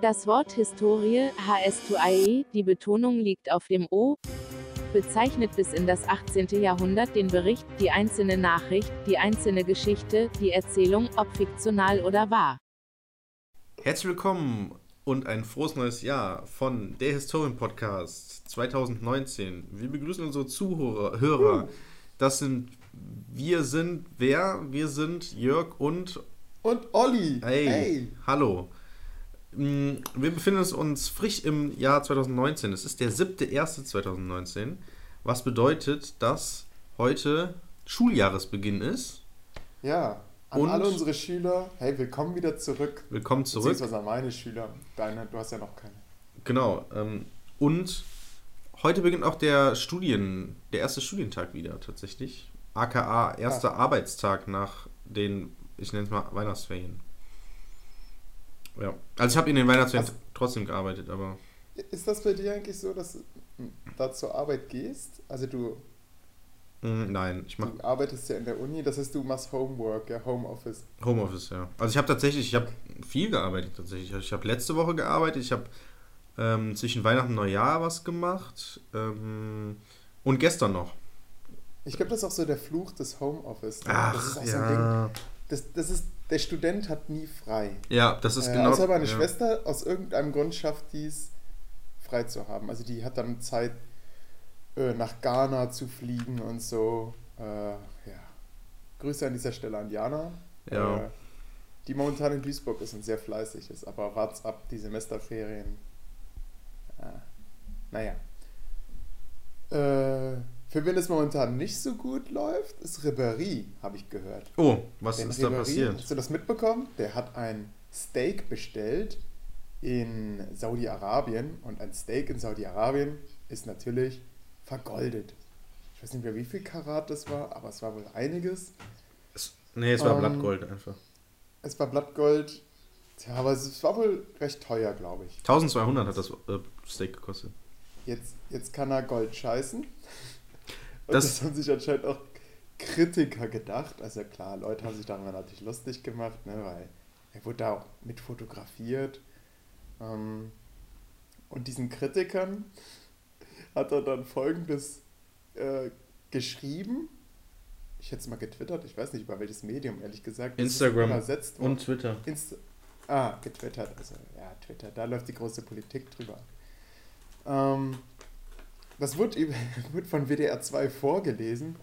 Das Wort Historie, HS2IE, die Betonung liegt auf dem O, bezeichnet bis in das 18. Jahrhundert den Bericht, die einzelne Nachricht, die einzelne Geschichte, die Erzählung, ob fiktional oder wahr. Herzlich willkommen und ein frohes neues Jahr von der Historien Podcast 2019. Wir begrüßen unsere Zuhörer. Hörer. Das sind wir sind wer? Wir sind Jörg und und Olli. Hey, hey. hallo. Mm, wir befinden uns frisch im Jahr 2019. Es ist der 7.1.2019, was bedeutet, dass heute Schuljahresbeginn ist. Ja, an und alle unsere Schüler, hey, willkommen wieder zurück. Willkommen zurück. Beziehungsweise an meine Schüler. Deine, du hast ja noch keine. Genau. Ähm, und heute beginnt auch der Studien, der erste Studientag wieder tatsächlich. AKA erster ah. Arbeitstag nach den, ich nenne es mal Weihnachtsferien. Ja. Also ich habe in den Weihnachtsferien also, trotzdem gearbeitet, aber. Ist das bei dir eigentlich so, dass du da zur Arbeit gehst? Also du. Mm, nein, ich mach. Du arbeitest ja in der Uni, das heißt, du machst Homework, ja, Homeoffice. Homeoffice, ja. Also ich habe tatsächlich, ich habe viel gearbeitet tatsächlich. Also ich habe letzte Woche gearbeitet, ich habe ähm, zwischen Weihnachten und Neujahr was gemacht ähm, und gestern noch. Ich glaube, das ist auch so der Fluch des Homeoffice. Ne? Ach, das ist auch ja. so ein Ding. Das, das ist der Student hat nie frei. Ja, das ist äh, genau. Außer meine ja. Schwester aus irgendeinem Grund schafft dies frei zu haben. Also die hat dann Zeit äh, nach Ghana zu fliegen und so. Äh, ja. Grüße an dieser Stelle an Diana. Ja. Äh, die momentan in Duisburg ist und sehr fleißig ist, aber wart's ab, die Semesterferien. naja. Äh, für wen es momentan nicht so gut läuft, ist Ribéry, habe ich gehört. Oh, was Denn ist Ribéry, da passiert? Hast du das mitbekommen? Der hat ein Steak bestellt in Saudi-Arabien und ein Steak in Saudi-Arabien ist natürlich vergoldet. Ich weiß nicht mehr, wie viel Karat das war, aber es war wohl einiges. Es, nee, es war ähm, Blattgold einfach. Es war Blattgold. Tja, aber es war wohl recht teuer, glaube ich. 1200 hat das äh, Steak gekostet. Jetzt, jetzt kann er Gold scheißen. Und das, das haben sich anscheinend auch Kritiker gedacht. Also klar, Leute haben sich daran natürlich lustig gemacht, ne, weil er wurde da auch mit fotografiert. Ähm, und diesen Kritikern hat er dann folgendes äh, geschrieben. Ich hätte es mal getwittert, ich weiß nicht über welches Medium, ehrlich gesagt. Instagram und Twitter. Insta ah, getwittert, also ja, Twitter, da läuft die große Politik drüber. Ähm, das wird, wird von WDR 2 vorgelesen.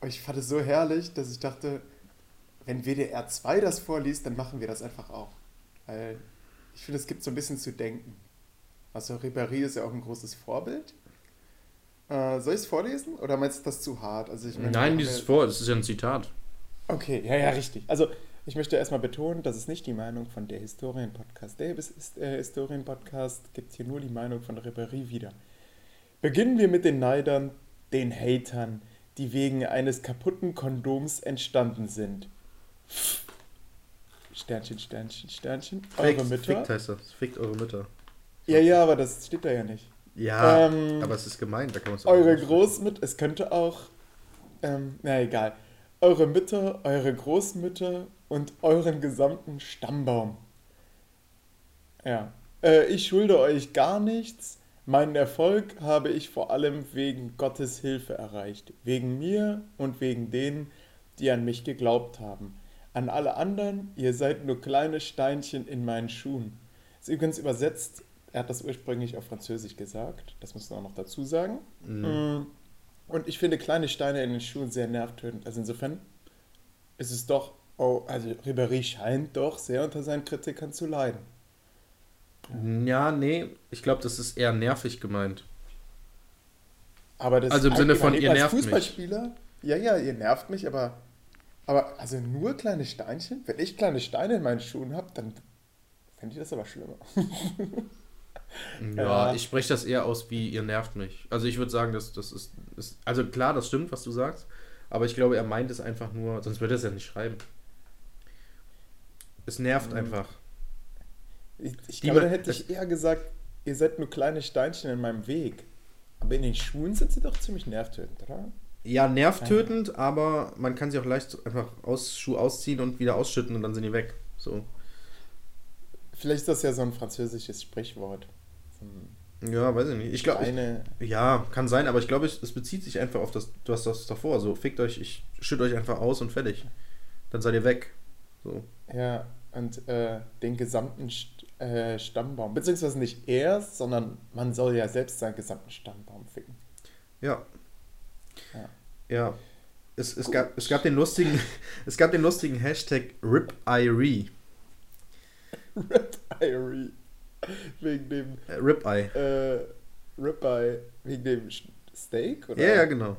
Und ich fand es so herrlich, dass ich dachte, wenn WDR 2 das vorliest, dann machen wir das einfach auch. Weil ich finde, es gibt so ein bisschen zu denken. Also Ribéry ist ja auch ein großes Vorbild. Äh, soll ich es vorlesen oder meinst du das zu hart? Also ich meine, Nein, dieses Vor, das ist ja ein Zitat. Okay, ja, ja, richtig. Also ich möchte erstmal betonen, das ist nicht die Meinung von der Historien-Podcast. Der äh, Historien-Podcast gibt hier nur die Meinung von Ribéry wieder. Beginnen wir mit den Neidern, den Hatern, die wegen eines kaputten Kondoms entstanden sind. Sternchen, Sternchen, Sternchen. Eure Mütter. Fickt heißt das. Fickt eure Mütter. Ja, ja, aber das steht da ja nicht. Ja, ähm, aber es ist gemeint, da kann man es Eure Großmütter, es könnte auch, ähm, na egal. Eure Mütter, eure Großmütter und euren gesamten Stammbaum. Ja. Äh, ich schulde euch gar nichts. Meinen Erfolg habe ich vor allem wegen Gottes Hilfe erreicht, wegen mir und wegen denen, die an mich geglaubt haben. An alle anderen, ihr seid nur kleine Steinchen in meinen Schuhen. Ist übrigens übersetzt, er hat das ursprünglich auf Französisch gesagt, das muss man auch noch dazu sagen. Mhm. Und ich finde kleine Steine in den Schuhen sehr nervtötend. Also insofern ist es doch, oh, also Ribéry scheint doch sehr unter seinen Kritikern zu leiden. Ja, nee, ich glaube, das ist eher nervig gemeint. Aber das also im Sinne von, ihr nervt Fußballspieler, mich. Ja, ja, ihr nervt mich, aber, aber also nur kleine Steinchen? Wenn ich kleine Steine in meinen Schuhen habe, dann fände ich das aber schlimmer. ja, ja, ich spreche das eher aus wie, ihr nervt mich. Also ich würde sagen, das, das ist, ist, also klar, das stimmt, was du sagst, aber ich glaube, er meint es einfach nur, sonst würde er es ja nicht schreiben. Es nervt mhm. einfach. Ich, ich glaube, dann hätte ich eher gesagt, ihr seid nur kleine Steinchen in meinem Weg. Aber in den Schuhen sind sie doch ziemlich nervtötend, oder? Ja, nervtötend, ja. aber man kann sie auch leicht einfach aus Schuh ausziehen und wieder ausschütten und dann sind die weg. So. Vielleicht ist das ja so ein französisches Sprichwort. So ein Ja, weiß ich nicht. Ich glaube, ja, kann sein, aber ich glaube, es, es bezieht sich einfach auf das, du hast das davor. So, fickt euch, ich schütte euch einfach aus und fertig. Dann seid ihr weg. So. Ja, und äh, den gesamten St äh, Stammbaum. Beziehungsweise nicht er, sondern man soll ja selbst seinen gesamten Stammbaum ficken. Ja. Ja. Ja. Es, es, Gut. gab, es, gab den lustigen, es gab den lustigen Hashtag RipIrie. Rip Irie. Wegen dem Äh, Ripeye. äh, Ribeye. Wegen dem Steak? Oder? Ja, ja, genau.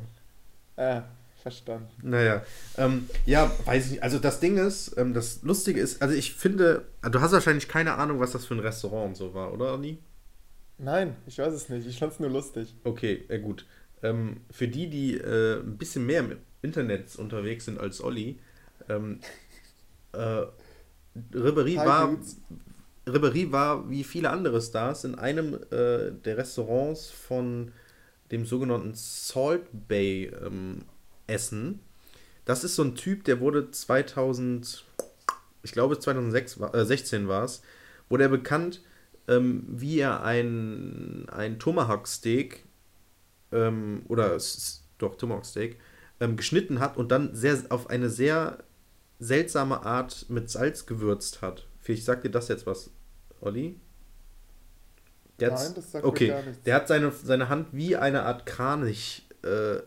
Ah, verstanden. Naja, ähm, ja, weiß ich nicht. Also das Ding ist, ähm, das Lustige ist, also ich finde, du hast wahrscheinlich keine Ahnung, was das für ein Restaurant und so war, oder, Anni? Nein, ich weiß es nicht. Ich fand's nur lustig. Okay, ja gut. Ähm, für die, die äh, ein bisschen mehr im Internet unterwegs sind als Olli, ähm, äh, Ribéry Hi, war. Ribéry war wie viele andere Stars in einem äh, der Restaurants von dem sogenannten Salt Bay ähm, Essen. Das ist so ein Typ, der wurde 2000, ich glaube 2006, war- äh, 16 war es, wurde er bekannt, ähm, wie er ein, ein Tomahawk Steak ähm, oder doch Tomahawk Steak ähm, geschnitten hat und dann sehr auf eine sehr seltsame Art mit Salz gewürzt hat. Vielleicht sagt dir das jetzt was, Olli? Der Nein, das sagt mir okay, gar nichts. der hat seine, seine Hand wie eine Art Kranich äh,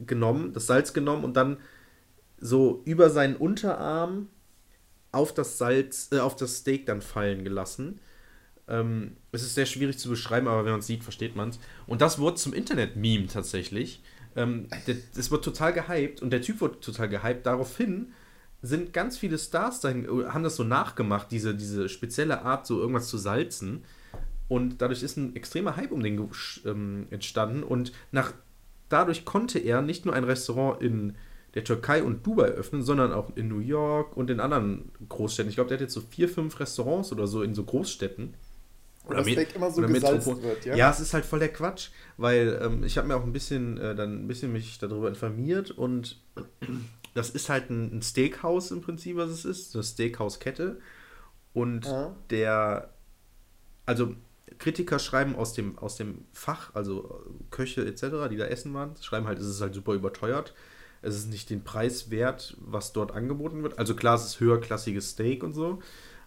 genommen, das Salz genommen und dann so über seinen Unterarm auf das Salz, äh, auf das Steak dann fallen gelassen. Ähm, es ist sehr schwierig zu beschreiben, aber wenn man es sieht, versteht man es. Und das wurde zum Internet-Meme tatsächlich. Ähm, das wird total gehypt und der Typ wird total gehypt. Daraufhin sind ganz viele Stars dahin, äh, haben das so nachgemacht, diese, diese spezielle Art, so irgendwas zu salzen. Und dadurch ist ein extremer Hype um den ähm, entstanden. Und nach, dadurch konnte er nicht nur ein Restaurant in der Türkei und Dubai öffnen, sondern auch in New York und in anderen Großstädten. Ich glaube, der hat jetzt so vier, fünf Restaurants oder so in so Großstädten. Und das Steak immer so oder gesalzt wird, ja? Ja, es ist halt voll der Quatsch, weil ähm, ich habe mir auch ein bisschen äh, dann ein bisschen mich darüber informiert und das ist halt ein, ein Steakhouse im Prinzip, was es ist, eine Steakhouse-Kette und Ja. der also Kritiker schreiben aus dem aus dem Fach, also äh, Köche etc., die da essen waren, schreiben halt, es ist halt super überteuert. Es ist nicht den Preis wert, was dort angeboten wird. Also klar, es ist höherklassiges Steak und so,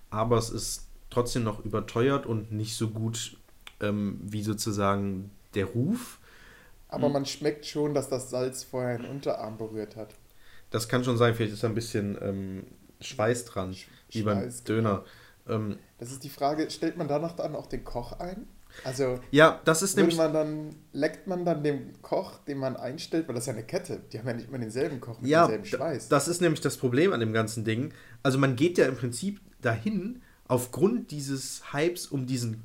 aber es ist trotzdem noch überteuert und nicht so gut ähm, wie sozusagen der Ruf. Aber Hm. man schmeckt schon, dass das Salz vorher den Unterarm berührt hat. Das kann schon sein, vielleicht ist da ein bisschen ähm, Schweiß dran, wie beim Schweiß, Döner. Ähm, Das ist die Frage, stellt man danach dann auch den Koch ein? Also ja, das ist nämlich. man dann, leckt man dann dem Koch, den man einstellt, weil das ist ja eine Kette, die haben ja nicht immer denselben Koch mit Ja, demselben Schweiß. das ist nämlich das Problem an dem ganzen Ding. Also man geht ja im Prinzip dahin aufgrund dieses Hypes um diesen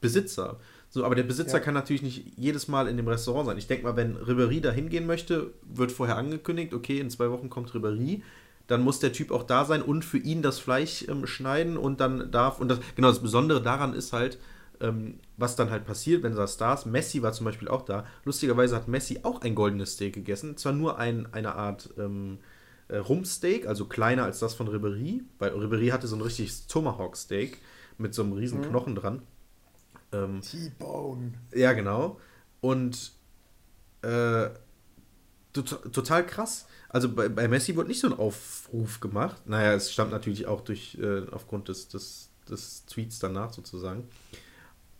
Besitzer. So, aber der Besitzer Ja. kann natürlich nicht jedes Mal in dem Restaurant sein. Ich denke mal, wenn Ribéry da hingehen möchte, wird vorher angekündigt, okay, in zwei Wochen kommt Ribéry. Dann muss der Typ auch da sein und für ihn das Fleisch ähm, schneiden und dann darf. Und das, genau, das Besondere daran ist halt, ähm, was dann halt passiert, wenn da Stars. Messi war zum Beispiel auch da. Lustigerweise hat Messi auch ein goldenes Steak gegessen. Zwar nur ein, eine Art ähm, äh, Rumpsteak, also kleiner als das von Ribéry, weil Ribéry hatte so ein richtiges Tomahawk-Steak mit so einem riesen Knochen dran. Ähm, T-Bone. ja, genau. Und äh, tot, total krass. Also bei, bei Messi wurde nicht so ein Aufruf gemacht. Naja, es stammt natürlich auch durch äh, aufgrund des, des, des Tweets danach sozusagen.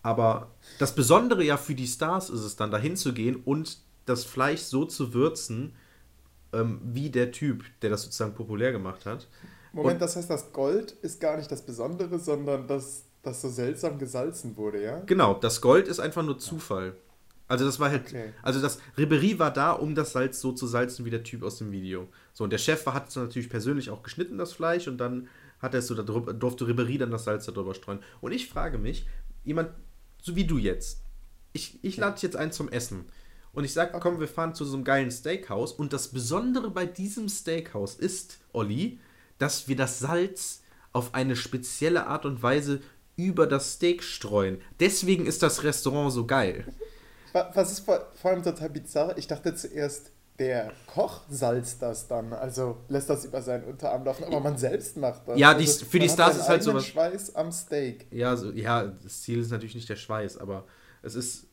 Aber das Besondere ja für die Stars ist es dann, dahin zu gehen und das Fleisch so zu würzen, ähm, wie der Typ, der das sozusagen populär gemacht hat. Moment, Und- das heißt, das Gold ist gar nicht das Besondere, sondern dass das so seltsam gesalzen wurde, ja? Genau, das Gold ist einfach nur Zufall. Also das war halt, Okay. also das Ribéry war da, um das Salz so zu salzen wie der Typ aus dem Video. So, und der Chef war, hat es natürlich persönlich auch geschnitten, das Fleisch, und dann hat er es so, da drüber, durfte Ribéry dann das Salz darüber streuen. Und ich frage mich, jemand, so wie du jetzt, ich, ich lade dich jetzt ein zum Essen. Und ich sage, komm, wir fahren zu so einem geilen Steakhouse. Und das Besondere bei diesem Steakhouse ist, Olli, dass wir das Salz auf eine spezielle Art und Weise über das Steak streuen. Deswegen ist das Restaurant so geil. Wa- Was ist vor, vor allem total bizarr? Ich dachte zuerst, der Koch salzt das dann, also lässt das über seinen Unterarm laufen, aber man selbst macht das. Ja, die, also, für die Stars ist halt sowas. Schweiß am Steak. Ja, so, ja, das Ziel ist natürlich nicht der Schweiß, aber es ist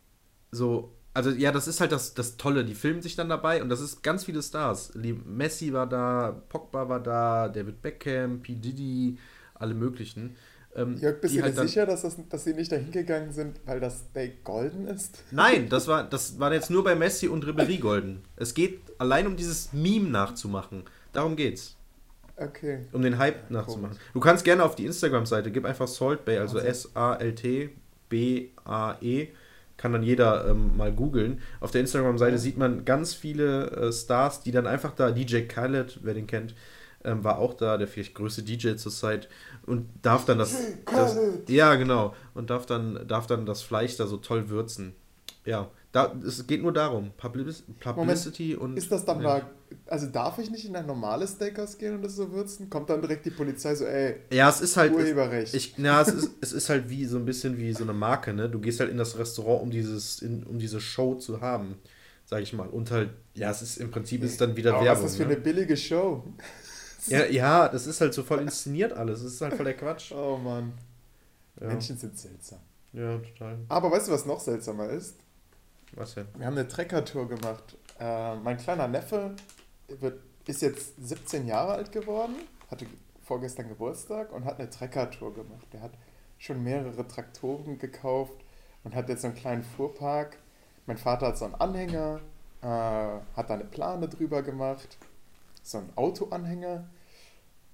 so. Also ja, das ist halt das, das Tolle. Die filmen sich dann dabei und das ist ganz viele Stars. Messi war da, Pogba war da, David Beckham, P. Diddy, alle möglichen. Ähm, Jörg, bist du dir halt dann- sicher, dass, das, dass sie nicht dahin gegangen sind, weil das Steak golden ist? Nein, das war, das war jetzt nur bei Messi und Ribéry golden. Es geht allein um dieses Meme nachzumachen. Darum geht's. Okay. Um den Hype nachzumachen. Du kannst gerne auf die Instagram-Seite, gib einfach Salt Bay, also Also- S-A-L-T-B-A-E. Kann dann jeder ähm, mal googeln. Auf der Instagram-Seite Ja. sieht man ganz viele äh, Stars, die dann einfach da, DJ Khaled, wer den kennt, ähm, war auch da, der vielleicht größte DJ zur Zeit und darf dann das, das ja genau und darf dann darf dann das Fleisch da so toll würzen. Ja, da, es geht nur darum, Publis Publicity und Ist das dann ja. mal, also darf ich nicht in ein normales Steakhouse gehen und das so würzen? Kommt dann direkt die Polizei so, ey, Ja, es ist halt. Urheberrecht. Ich, na, es ist, es ist halt wie so ein bisschen wie so eine Marke, ne? Du gehst halt in das Restaurant, um dieses, in, um diese Show zu haben, sag ich mal. Und halt, ja, es ist im Prinzip ist dann wieder Aber Werbung. was ist das für ne? eine billige Show? ja, ja, das ist halt so voll inszeniert alles. Das ist halt voll der Quatsch. Oh Mann. Ja, Menschen sind seltsam. ja total. Aber weißt du, was noch seltsamer ist? Was denn? Wir haben eine Trekker-Tour gemacht. Äh, mein kleiner Neffe wird, ist jetzt 17 Jahre alt geworden, hatte vorgestern Geburtstag und hat eine Trekker-Tour gemacht. Der hat schon mehrere Traktoren gekauft und hat jetzt so einen kleinen Fuhrpark. Mein Vater hat so einen Anhänger, äh, hat da eine Plane drüber gemacht, so einen Autoanhänger.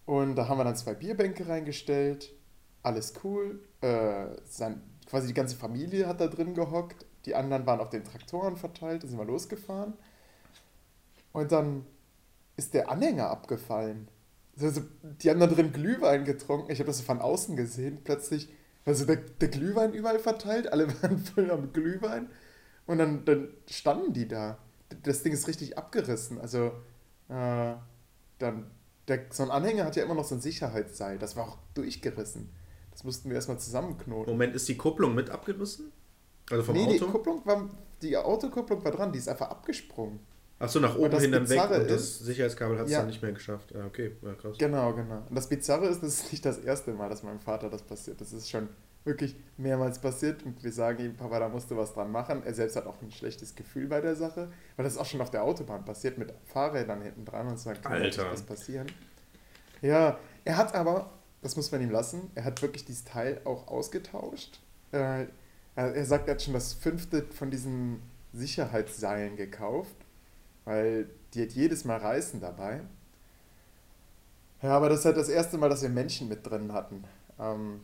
Und da haben wir dann zwei Bierbänke reingestellt. Alles cool. Äh, sein, quasi die ganze Familie hat da drin gehockt. Die anderen waren auf den Traktoren verteilt. Da sind wir losgefahren. Und dann ist der Anhänger abgefallen. Also, die haben da drin Glühwein getrunken. Ich habe das so von außen gesehen. Plötzlich war so der, der Glühwein überall verteilt. Alle waren voll am Glühwein. Und dann, dann standen die da. Das Ding ist richtig abgerissen. Also, äh, dann, der, so ein Anhänger hat ja immer noch so ein Sicherheitsseil. Das war auch durchgerissen. Das mussten wir erstmal zusammenknoten. Moment, ist die Kupplung mit abgerissen? Also vom nee, die Auto? Kupplung war, die Autokupplung war dran, die ist einfach abgesprungen. Achso, nach oben hin dann weg und das ist- Sicherheitskabel hat es Ja. dann nicht mehr geschafft. Ja, okay, ja, krass. Genau, genau. Und das Bizarre ist, das ist nicht das erste Mal, dass meinem Vater das passiert. Das ist schon wirklich mehrmals passiert und wir sagen ihm, Papa, da musst du was dran machen. Er selbst hat auch ein schlechtes Gefühl bei der Sache, weil das ist auch schon auf der Autobahn passiert mit Fahrrädern hinten dran und sagt, kann Alter. nicht was passieren. Ja, er hat aber, das muss man ihm lassen, er hat wirklich dieses Teil auch ausgetauscht. Äh, er er sagt, er hat schon das fünfte von diesen Sicherheitsseilen gekauft, weil die hat jedes Mal Reißen dabei. Ja, aber das ist halt das erste Mal, dass wir Menschen mit drin hatten. Ähm,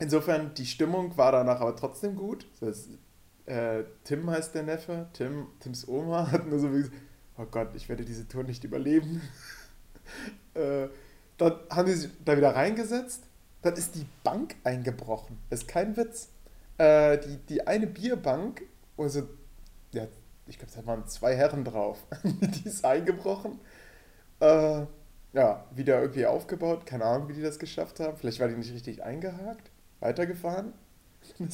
insofern, die Stimmung war danach aber trotzdem gut. Das, äh, Tim heißt der Neffe. Tim, Tims Oma hat nur so wie gesagt, oh Gott, ich werde diese Tour nicht überleben. äh, dann haben die sich da wieder reingesetzt. Dann ist die Bank eingebrochen. Ist kein Witz. Äh, die, die eine Bierbank, also, ja, ich glaube, da waren zwei Herren drauf. die ist eingebrochen. Äh, ja, wieder irgendwie aufgebaut. Keine Ahnung, wie die das geschafft haben. Vielleicht war die nicht richtig eingehakt. Weitergefahren.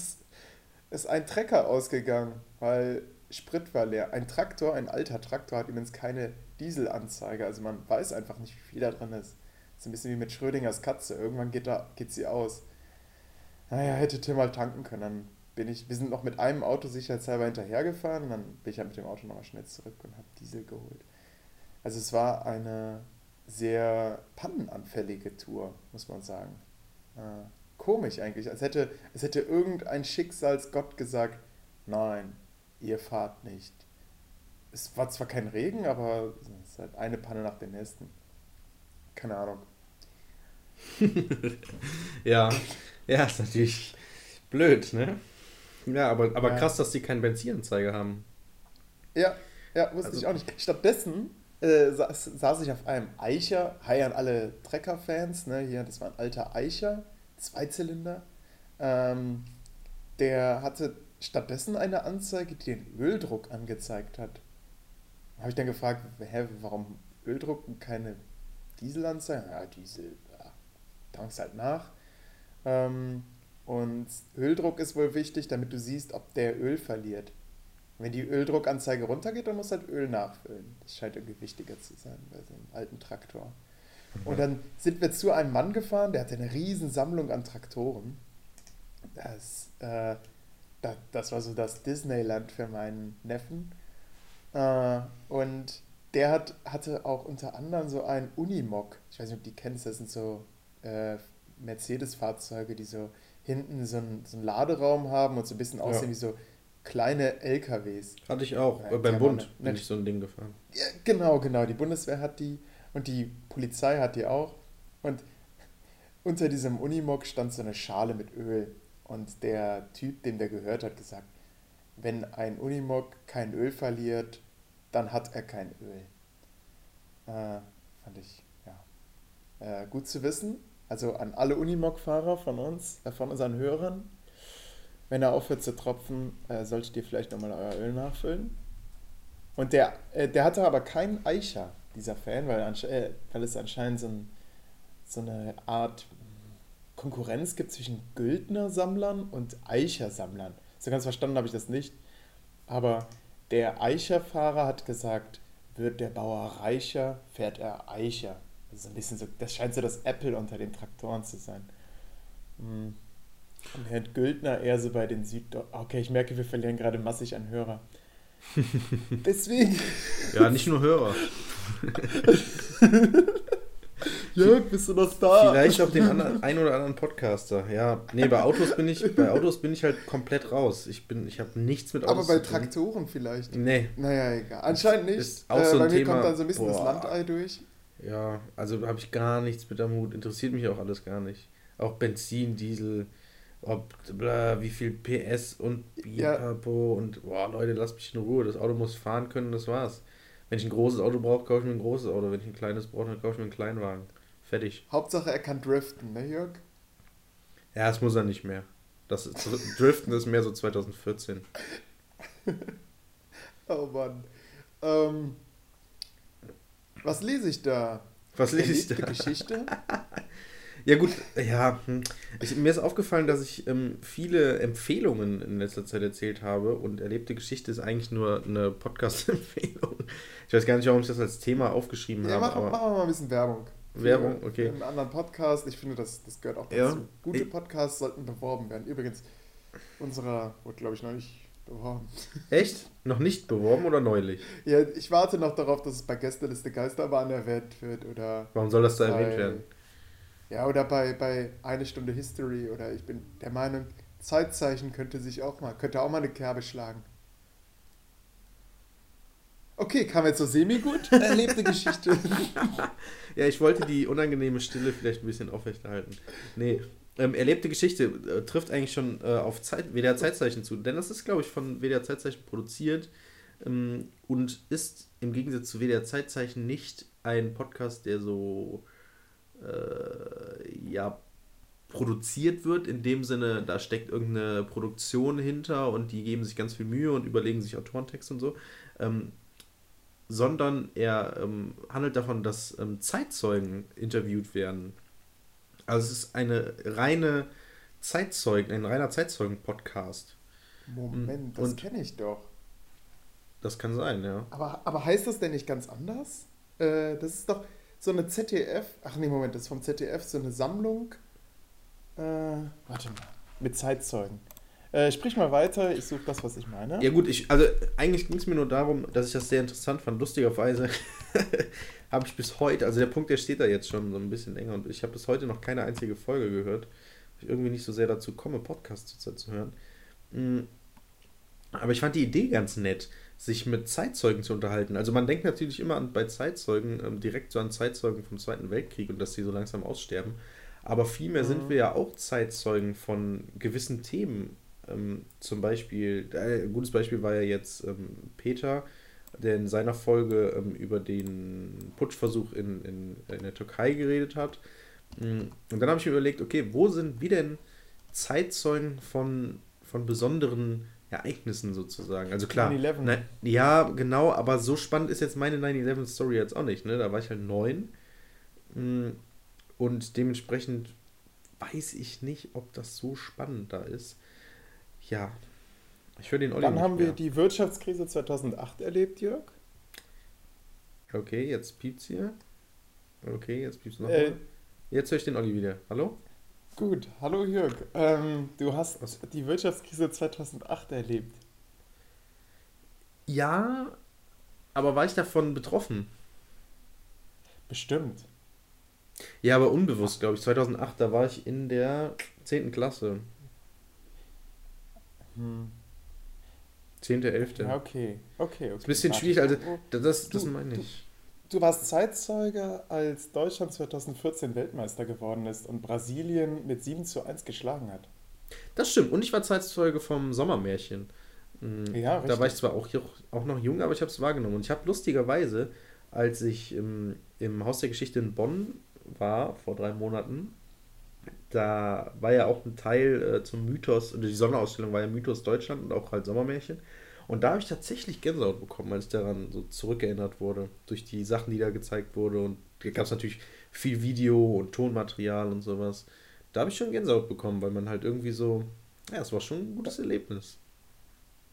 Es ist ein Trecker ausgegangen, weil Sprit war leer. Ein Traktor, ein alter Traktor, hat übrigens keine Dieselanzeige. Also man weiß einfach nicht, wie viel da drin ist. Das ist ein bisschen wie mit Schrödingers Katze. Irgendwann geht, da, geht sie aus. Naja, hätte Tim mal tanken können. Dann bin ich, wir sind noch mit einem Auto sicherheitshalber hinterhergefahren. Dann bin ich ja mit dem Auto nochmal schnell zurück und habe Diesel geholt. Also es war eine sehr pannenanfällige Tour, muss man sagen. Komisch eigentlich, als hätte, als hätte irgendein Schicksalsgott gesagt, nein, ihr fahrt nicht. Es war zwar kein Regen, aber es ist halt eine Panne nach der nächsten. Keine Ahnung. Ja, ja, ist natürlich blöd, ne? Ja, aber, aber Ja. krass, dass die keinen Benzinanzeiger haben. Ja, ja, wusste Also- ich auch nicht. Stattdessen äh, saß, saß ich auf einem Eicher, hi an alle Trecker-Fans, ne, hier, das war ein alter Eicher, Zweizylinder. Ähm, der hatte stattdessen eine Anzeige, die den Öldruck angezeigt hat. Habe ich dann gefragt, hä, warum Öldruck und keine Dieselanzeige? Ja, Diesel, ja, tankst halt nach. Ähm, und Öldruck ist wohl wichtig, damit du siehst, ob der Öl verliert. Wenn die Öldruckanzeige runtergeht, dann muss halt Öl nachfüllen. Das scheint irgendwie wichtiger zu sein bei so einem alten Traktor. Und dann sind wir zu einem Mann gefahren, der hatte eine riesen Sammlung an Traktoren. Das, äh, das, das war so das Disneyland für meinen Neffen. Äh, und der hat, hatte auch unter anderem so einen Unimog. Ich weiß nicht, ob die kennst, das sind so äh, Mercedes-Fahrzeuge, die so hinten so einen, so einen Laderaum haben und so ein bisschen aussehen ja. wie so kleine LKWs. Hatte ich auch. Ja, beim Bund eine, bin ich so ein Ding gefahren. Ja, genau, genau. Die Bundeswehr hat die und die Polizei hat die auch. Und unter diesem Unimog stand so eine Schale mit Öl. Und der Typ, dem der gehört hat, gesagt, wenn ein Unimog kein Öl verliert, dann hat er kein Öl. Äh, fand ich, ja, äh, gut zu wissen. Also an alle Unimog-Fahrer von uns, äh, von unseren Hörern, wenn er aufhört zu tropfen, äh, solltet ihr vielleicht nochmal euer Öl nachfüllen. Und der, äh, der hatte aber keinen Eicher, dieser Fan, weil, äh, weil es anscheinend so, ein, so eine Art Konkurrenz gibt zwischen Güldner-Sammlern und Eicher-Sammlern. So ganz verstanden habe ich das nicht. Aber der Eicher-Fahrer hat gesagt, wird der Bauer reicher, fährt er Eicher. Also ein bisschen so, das scheint so das Apple unter den Traktoren zu sein. Hm. Und Herr Güldner eher so bei den Süd... Okay, ich merke, wir verlieren gerade massig an Hörer. Deswegen. Ja, nicht nur Hörer. Jörg, bist du noch da? Vielleicht auch den anderen, ein oder anderen Podcaster. Ja, nee, bei Autos bin ich, bei Autos bin ich halt komplett raus. Ich bin, ich habe nichts mit Autos. Aber bei Traktoren vielleicht. Nee. Naja, egal. Anscheinend nicht. Ist auch äh, so ein bei mir Thema, kommt dann so ein bisschen boah. das Landei durch. Ja, also habe ich gar nichts mit am Hut. Interessiert mich auch alles gar nicht. Auch Benzin, Diesel, ob bla, wie viel PS und Biapo ja. und boah, Leute, lasst mich in Ruhe. Das Auto muss fahren können, das war's. Wenn ich ein großes Auto brauche, kaufe ich mir ein großes Auto. Wenn ich ein kleines brauche, dann kaufe ich mir einen Kleinwagen. Fertig. Hauptsache er kann driften, ne Jörg? Ja, das muss er nicht mehr. Das ist, Driften ist mehr so 2014. oh Mann. Ähm, was lese ich da? Was lese ich da? Geschichte? ja gut, ja. Hm. Ich, mir ist aufgefallen, dass ich ähm, viele Empfehlungen in letzter Zeit erzählt habe und erlebte Geschichte ist eigentlich nur eine Podcast-Empfehlung. Ich weiß gar nicht, warum ich das als Thema aufgeschrieben ja, habe. Ja, machen wir mal ein bisschen Werbung. Werbung, okay. Einen anderen Podcast. Ich finde, das, das gehört auch dazu. Ja. Gute Podcasts sollten beworben werden. Übrigens, unserer wurde, glaube ich, noch nicht beworben. Echt? Noch nicht beworben oder neulich? Ja, ich warte noch darauf, dass es bei Gästeliste Geisterbahn erwähnt wird oder. Warum soll das da erwähnt werden? Ja, oder bei, bei Eine Stunde History oder ich bin der Meinung, Zeitzeichen könnte sich auch mal, könnte auch mal eine Kerbe schlagen. Okay, kam jetzt so semi-gut. Erlebte Geschichte. ja, ich wollte die unangenehme Stille vielleicht ein bisschen aufrechterhalten. Nee, ähm, erlebte Geschichte äh, trifft eigentlich schon äh, auf Zeit, WDR Zeitzeichen zu, denn das ist, glaube ich, von WDR Zeitzeichen produziert ähm, und ist im Gegensatz zu WDR Zeitzeichen nicht ein Podcast, der so äh, ja produziert wird, in dem Sinne, da steckt irgendeine Produktion hinter und die geben sich ganz viel Mühe und überlegen sich Autorentext und so, ähm, sondern er ähm, handelt davon, dass ähm, Zeitzeugen interviewt werden also es ist eine reine Zeitzeugen, ein reiner Zeitzeugen-Podcast. Moment, das kenne ich doch. Das kann sein, ja. Aber, aber heißt das denn nicht ganz anders? Äh, das ist doch so eine ZDF, ach nee, Moment, das ist vom ZDF so eine Sammlung. Äh, warte mal, mit Zeitzeugen. Äh, sprich mal weiter, ich suche das, was ich meine. Ja gut, ich, also eigentlich ging es mir nur darum, dass ich das sehr interessant fand. Lustigerweise habe ich bis heute, also der Punkt, der steht da jetzt schon so ein bisschen länger und ich habe bis heute noch keine einzige Folge gehört, weil ich irgendwie nicht so sehr dazu komme, Podcasts zu hören. Mm. Aber ich fand die Idee ganz nett, sich mit Zeitzeugen zu unterhalten. Also man denkt natürlich immer an, bei Zeitzeugen ähm, direkt so an Zeitzeugen vom Zweiten Weltkrieg und dass die so langsam aussterben. Aber vielmehr mhm. sind wir ja auch Zeitzeugen von gewissen Themen. Ähm, zum Beispiel, äh, ein gutes Beispiel war ja jetzt ähm, Peter, der in seiner Folge ähm, über den Putschversuch in, in, in der Türkei geredet hat. Mm, und dann habe ich mir überlegt, okay, wo sind wir denn Zeitzeugen von, von besonderen Ereignissen sozusagen? Also klar, na, ja, genau, aber so spannend ist jetzt meine 9-11-Story jetzt auch nicht. Ne? Da war ich halt neun. Mm, und dementsprechend weiß ich nicht, ob das so spannend da ist. Ja, Ich höre den Olli Dann haben mehr. wir die Wirtschaftskrise 2008 erlebt, Jörg. Okay, jetzt piept's hier. Okay, jetzt piept's noch. Äh, jetzt höre ich den Olli wieder. Hallo? Gut, hallo Jörg. Ähm, du hast die Wirtschaftskrise 2008 erlebt. Ja, aber war ich davon betroffen? Bestimmt. Ja, aber unbewusst, glaube ich. 2008, da war ich in der 10. Klasse. Hm. 10., 11. Ja, okay. Okay, okay. Ist ein bisschen Warte. schwierig, also das, das du, meine ich. Du, warst Zeitzeuge, als Deutschland 2014 Weltmeister geworden ist und Brasilien mit 7 zu 1 geschlagen hat. Das stimmt. Und ich war Zeitzeuge vom Sommermärchen. Hm, ja, richtig. Da war ich zwar auch, auch noch jung, aber ich habe es wahrgenommen. Und ich habe lustigerweise, als ich im, im Haus der Geschichte in Bonn war, vor drei Monaten, da war ja auch ein Teil äh, zum Mythos, die Sonnenausstellung war ja Mythos Deutschland und auch halt Sommermärchen. Und da habe ich tatsächlich Gänsehaut bekommen, als ich daran so zurückerinnert wurde, durch die Sachen, die da gezeigt wurde. Und da gab es natürlich viel Video und Tonmaterial und sowas. Da habe ich schon Gänsehaut bekommen, weil man halt irgendwie so, ja, es war schon ein gutes Erlebnis.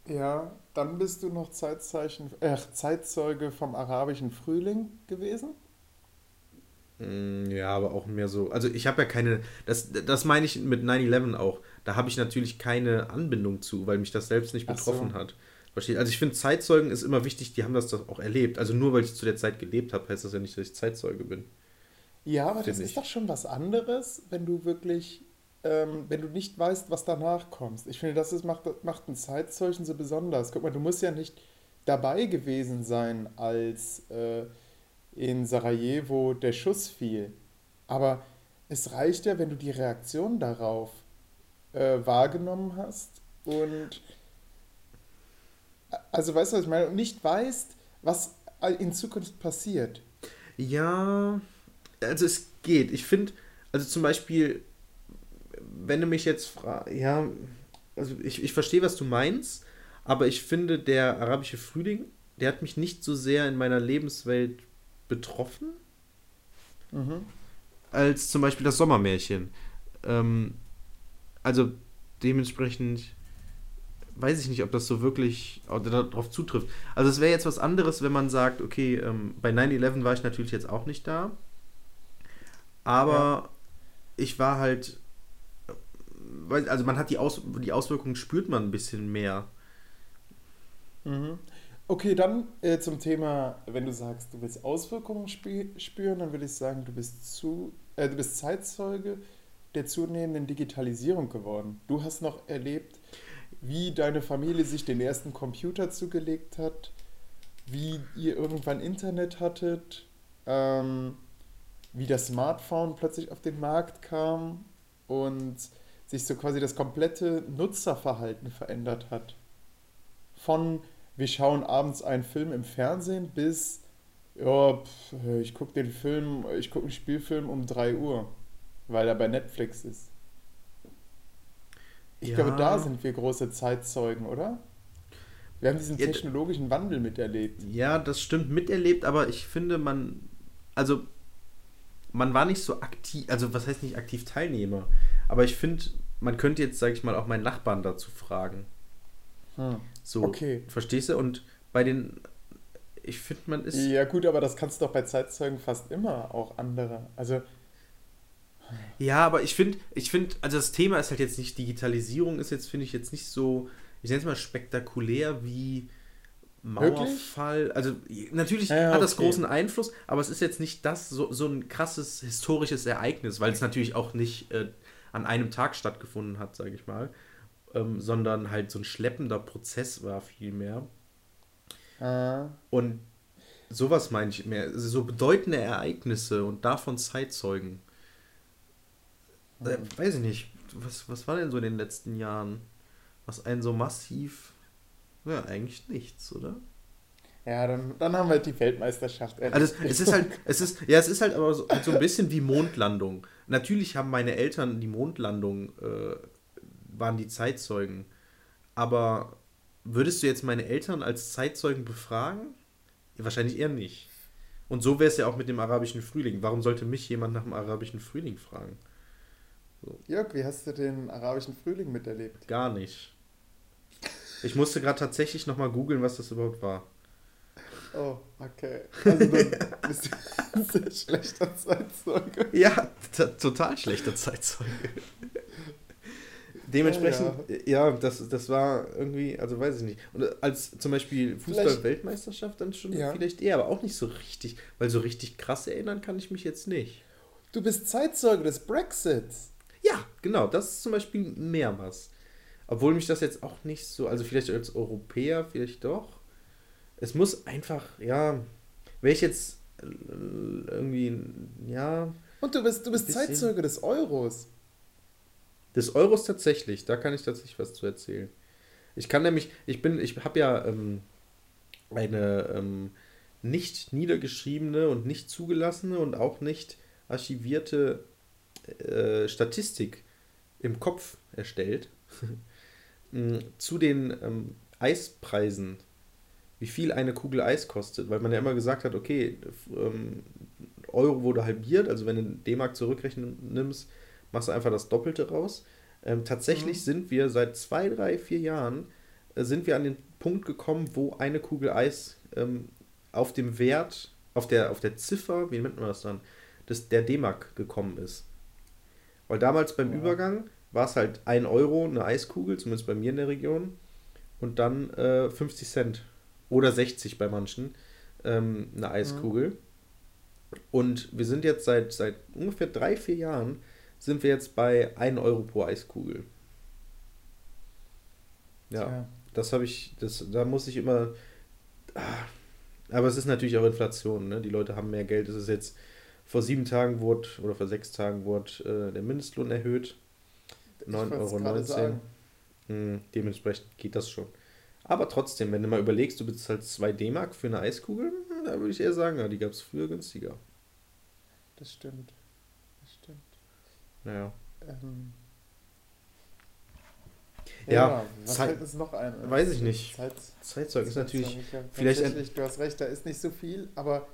Ja, dann bist du noch Zeitzeichen, äh, Zeitzeuge vom arabischen Frühling gewesen? Mm, ja, aber auch mehr so. Also ich habe ja keine. Das, das meine ich mit 9-11 auch. Da habe ich natürlich keine Anbindung zu, weil mich das selbst nicht betroffen so. hat. Versteht? Also ich finde, Zeitzeugen ist immer wichtig, die haben das auch erlebt. Also nur weil ich zu der Zeit gelebt habe, heißt das ja nicht, dass ich Zeitzeuge bin. Ja, aber das ich. ist doch schon was anderes, wenn du wirklich, ähm, wenn du nicht weißt, was danach kommt. Ich finde, das ist, macht, macht einen Zeitzeugen so besonders. Guck mal, du musst ja nicht dabei gewesen sein, als äh, in Sarajevo der Schuss fiel. Aber es reicht ja, wenn du die Reaktion darauf äh, wahrgenommen hast und also weißt du, was ich meine, und nicht weißt, was in Zukunft passiert. Ja, also es geht. Ich finde, also zum Beispiel, wenn du mich jetzt fragst, ja, also ich, ich verstehe, was du meinst, aber ich finde, der arabische Frühling, der hat mich nicht so sehr in meiner Lebenswelt betroffen, mhm. als zum Beispiel das Sommermärchen. Ähm, also dementsprechend weiß ich nicht, ob das so wirklich darauf zutrifft. Also es wäre jetzt was anderes, wenn man sagt, okay, ähm, bei 9-11 war ich natürlich jetzt auch nicht da, aber ja. ich war halt, also man hat die, Aus, die Auswirkungen spürt man ein bisschen mehr. Mhm. Okay, dann äh, zum Thema, wenn du sagst, du willst Auswirkungen spüren, dann würde ich sagen, du bist, zu, äh, du bist Zeitzeuge der zunehmenden Digitalisierung geworden. Du hast noch erlebt, wie deine Familie sich den ersten Computer zugelegt hat, wie ihr irgendwann Internet hattet, ähm, wie das Smartphone plötzlich auf den Markt kam und sich so quasi das komplette Nutzerverhalten verändert hat. Von wir schauen abends einen Film im Fernsehen bis, ja, pf, ich gucke den Film, ich gucke einen Spielfilm um 3 Uhr, weil er bei Netflix ist. Ich ja. glaube, da sind wir große Zeitzeugen, oder? Wir haben diesen technologischen Wandel miterlebt. Ja, das stimmt, miterlebt, aber ich finde, man, also, man war nicht so aktiv, also, was heißt nicht aktiv Teilnehmer? Aber ich finde, man könnte jetzt, sage ich mal, auch meinen Nachbarn dazu fragen. Hm. So, okay. Verstehst du? Und bei den, ich finde, man ist. Ja, gut, aber das kannst du doch bei Zeitzeugen fast immer auch andere. Also. Ja, aber ich finde, ich finde, also das Thema ist halt jetzt nicht, Digitalisierung ist jetzt, finde ich, jetzt nicht so, ich nenne es mal spektakulär wie Mauerfall. Wirklich? Also natürlich ja, hat das großen Einfluss, aber es ist jetzt nicht das so, so ein krasses historisches Ereignis, weil es natürlich auch nicht äh, an einem Tag stattgefunden hat, sage ich mal ähm, sondern halt so ein schleppender Prozess war vielmehr. Ah. Und sowas meine ich mehr. So bedeutende Ereignisse und davon Zeitzeugen. Äh, weiß ich nicht. Was, was war denn so in den letzten Jahren? Was einen so massiv. Ja, eigentlich nichts, oder? Ja, dann, dann haben wir halt die Weltmeisterschaft. Also es, ist halt, es ist, ja, es ist halt aber so, so ein bisschen wie Mondlandung. Natürlich haben meine Eltern die Mondlandung äh, waren die Zeitzeugen. Aber würdest du jetzt meine Eltern als Zeitzeugen befragen? wahrscheinlich eher nicht. Und so wäre es ja auch mit dem arabischen Frühling. Warum sollte mich jemand nach dem arabischen Frühling fragen? So. Jörg, wie hast du den arabischen Frühling miterlebt? Gar nicht. Ich musste gerade tatsächlich nochmal googeln, was das überhaupt war. Oh, okay. Also dann bist du ein sehr schlechter Zeitzeuge. Ja, total schlechter Zeitzeuge. Dementsprechend, ja, ja, das, das war irgendwie, also weiß ich nicht. Und als zum Beispiel Fußball-Weltmeisterschaft dann schon ja. vielleicht eher, aber auch nicht so richtig, weil so richtig krass erinnern kann ich mich jetzt nicht. Du bist Zeitzeuge des Brexits. Ja, genau, das ist zum Beispiel mehr was. Obwohl mich das jetzt auch nicht so, also vielleicht als Europäer, vielleicht doch. Es muss einfach, ja, wäre ich jetzt äh, irgendwie, ja. Und du bist, du bist Zeitzeuge des Euros. Des Euros tatsächlich, da kann ich tatsächlich was zu erzählen. Ich kann nämlich, ich bin, ich habe ja ähm, eine ähm, nicht niedergeschriebene und nicht zugelassene und auch nicht archivierte äh, Statistik im Kopf erstellt zu den ähm, Eispreisen, wie viel eine Kugel Eis kostet, weil man ja immer gesagt hat, okay, ähm, Euro wurde halbiert, also wenn du D-Mark zurückrechnen nimmst, machst du einfach das Doppelte raus. Ähm, tatsächlich mhm. sind wir seit zwei, drei, vier Jahren äh, sind wir an den Punkt gekommen, wo eine Kugel Eis ähm, auf dem Wert, auf der, auf der Ziffer, wie nennt man das dann, des, der D-Mark gekommen ist. Weil damals beim ja. Übergang war es halt 1 Euro eine Eiskugel, zumindest bei mir in der Region, und dann äh, 50 Cent oder 60 bei manchen ähm, eine Eiskugel. Mhm. Und wir sind jetzt seit, seit ungefähr drei, vier Jahren sind wir jetzt bei 1 Euro pro Eiskugel. Ja, Tja. das habe ich, das, da muss ich immer. Ah, aber es ist natürlich auch Inflation, ne? Die Leute haben mehr Geld. Es ist jetzt vor sieben Tagen wurde, oder vor sechs Tagen wurde äh, der Mindestlohn erhöht. 9,19 Euro. Hm, dementsprechend geht das schon. Aber trotzdem, wenn du mal überlegst, du bezahlst 2 D-Mark für eine Eiskugel, hm, da würde ich eher sagen, ja, die gab es früher günstiger. Das stimmt. Naja. Ähm, ja, ja, was Zeit, fällt uns noch ein? Weiß ich nicht. Zeit, Zeitzeug ist natürlich. Vielleicht tatsächlich, du hast recht, da ist nicht so viel, aber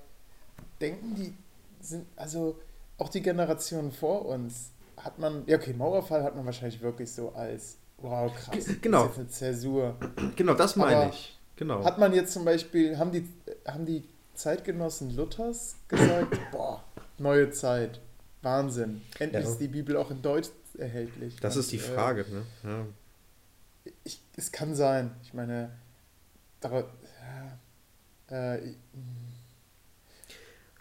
denken die, sind, also auch die Generationen vor uns, hat man, ja okay, Mauerfall hat man wahrscheinlich wirklich so als, wow, krass, genau. das ist jetzt eine Zäsur. Genau, das meine aber ich. Genau. Hat man jetzt zum Beispiel, haben die, haben die Zeitgenossen Luthers gesagt, boah, neue Zeit. Wahnsinn. Endlich ja. ist die Bibel auch in Deutsch erhältlich. Das Und, ist die äh, Frage, äh, ne? Ja. Ich, es kann sein. Ich meine, aber, ja, äh,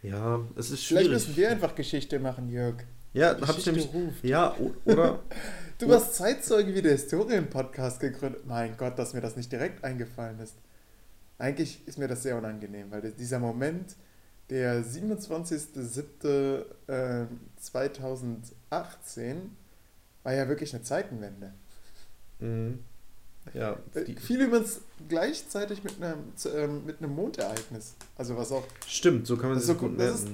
ja, es ist schwierig. Vielleicht müssen wir einfach Geschichte machen, Jörg. Ja, hab ich nämlich. Ruft. Ja, oder. du hast Zeitzeuge wie der Historien-Podcast gegründet. Mein Gott, dass mir das nicht direkt eingefallen ist. Eigentlich ist mir das sehr unangenehm, weil dieser Moment, der 27.07.2018 war ja wirklich eine Zeitenwende. Mhm. Ja, äh, Viel übrigens gleichzeitig mit einem, ähm, mit einem Mondereignis. Also was auch. Stimmt, so kann man das, das so gut das ist,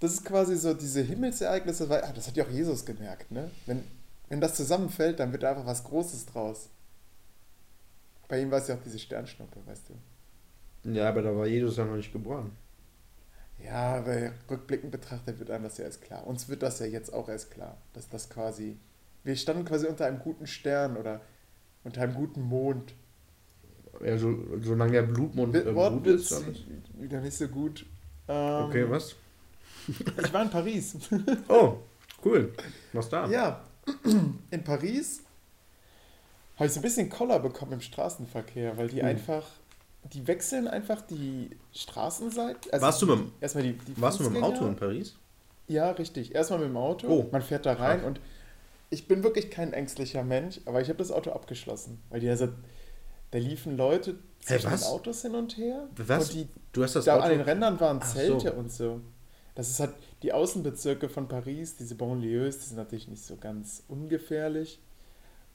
das ist quasi so diese Himmelsereignisse, weil, ah, das hat ja auch Jesus gemerkt, ne? Wenn, wenn das zusammenfällt, dann wird da einfach was Großes draus. Bei ihm war es ja auch diese Sternschnuppe, weißt du. Ja, aber da war Jesus ja noch nicht geboren. Ja, weil rückblickend betrachtet wird einem das ja erst klar. Uns wird das ja jetzt auch erst klar, dass das quasi. Wir standen quasi unter einem guten Stern oder unter einem guten Mond. Ja, so, solange der Blutmond äh, Blut ist, dann ist. Wieder nicht so gut. Ähm, okay, was? ich war in Paris. oh, cool. Was da? Ja, in Paris habe ich so ein bisschen Koller bekommen im Straßenverkehr, weil die mhm. einfach die wechseln einfach die Straßenseite. Also warst du mit, erstmal die, die warst du mit dem Auto in Paris? Ja, richtig. Erstmal mit dem Auto. Oh. Man fährt da rein Ach. und ich bin wirklich kein ängstlicher Mensch, aber ich habe das Auto abgeschlossen. Weil die, also, da liefen Leute zwischen hey, Autos hin und her. Was? Und die, du hast das da Auto? an den Rändern waren Zelte so. und so. Das ist halt die Außenbezirke von Paris, diese Banlieues, die sind natürlich nicht so ganz ungefährlich.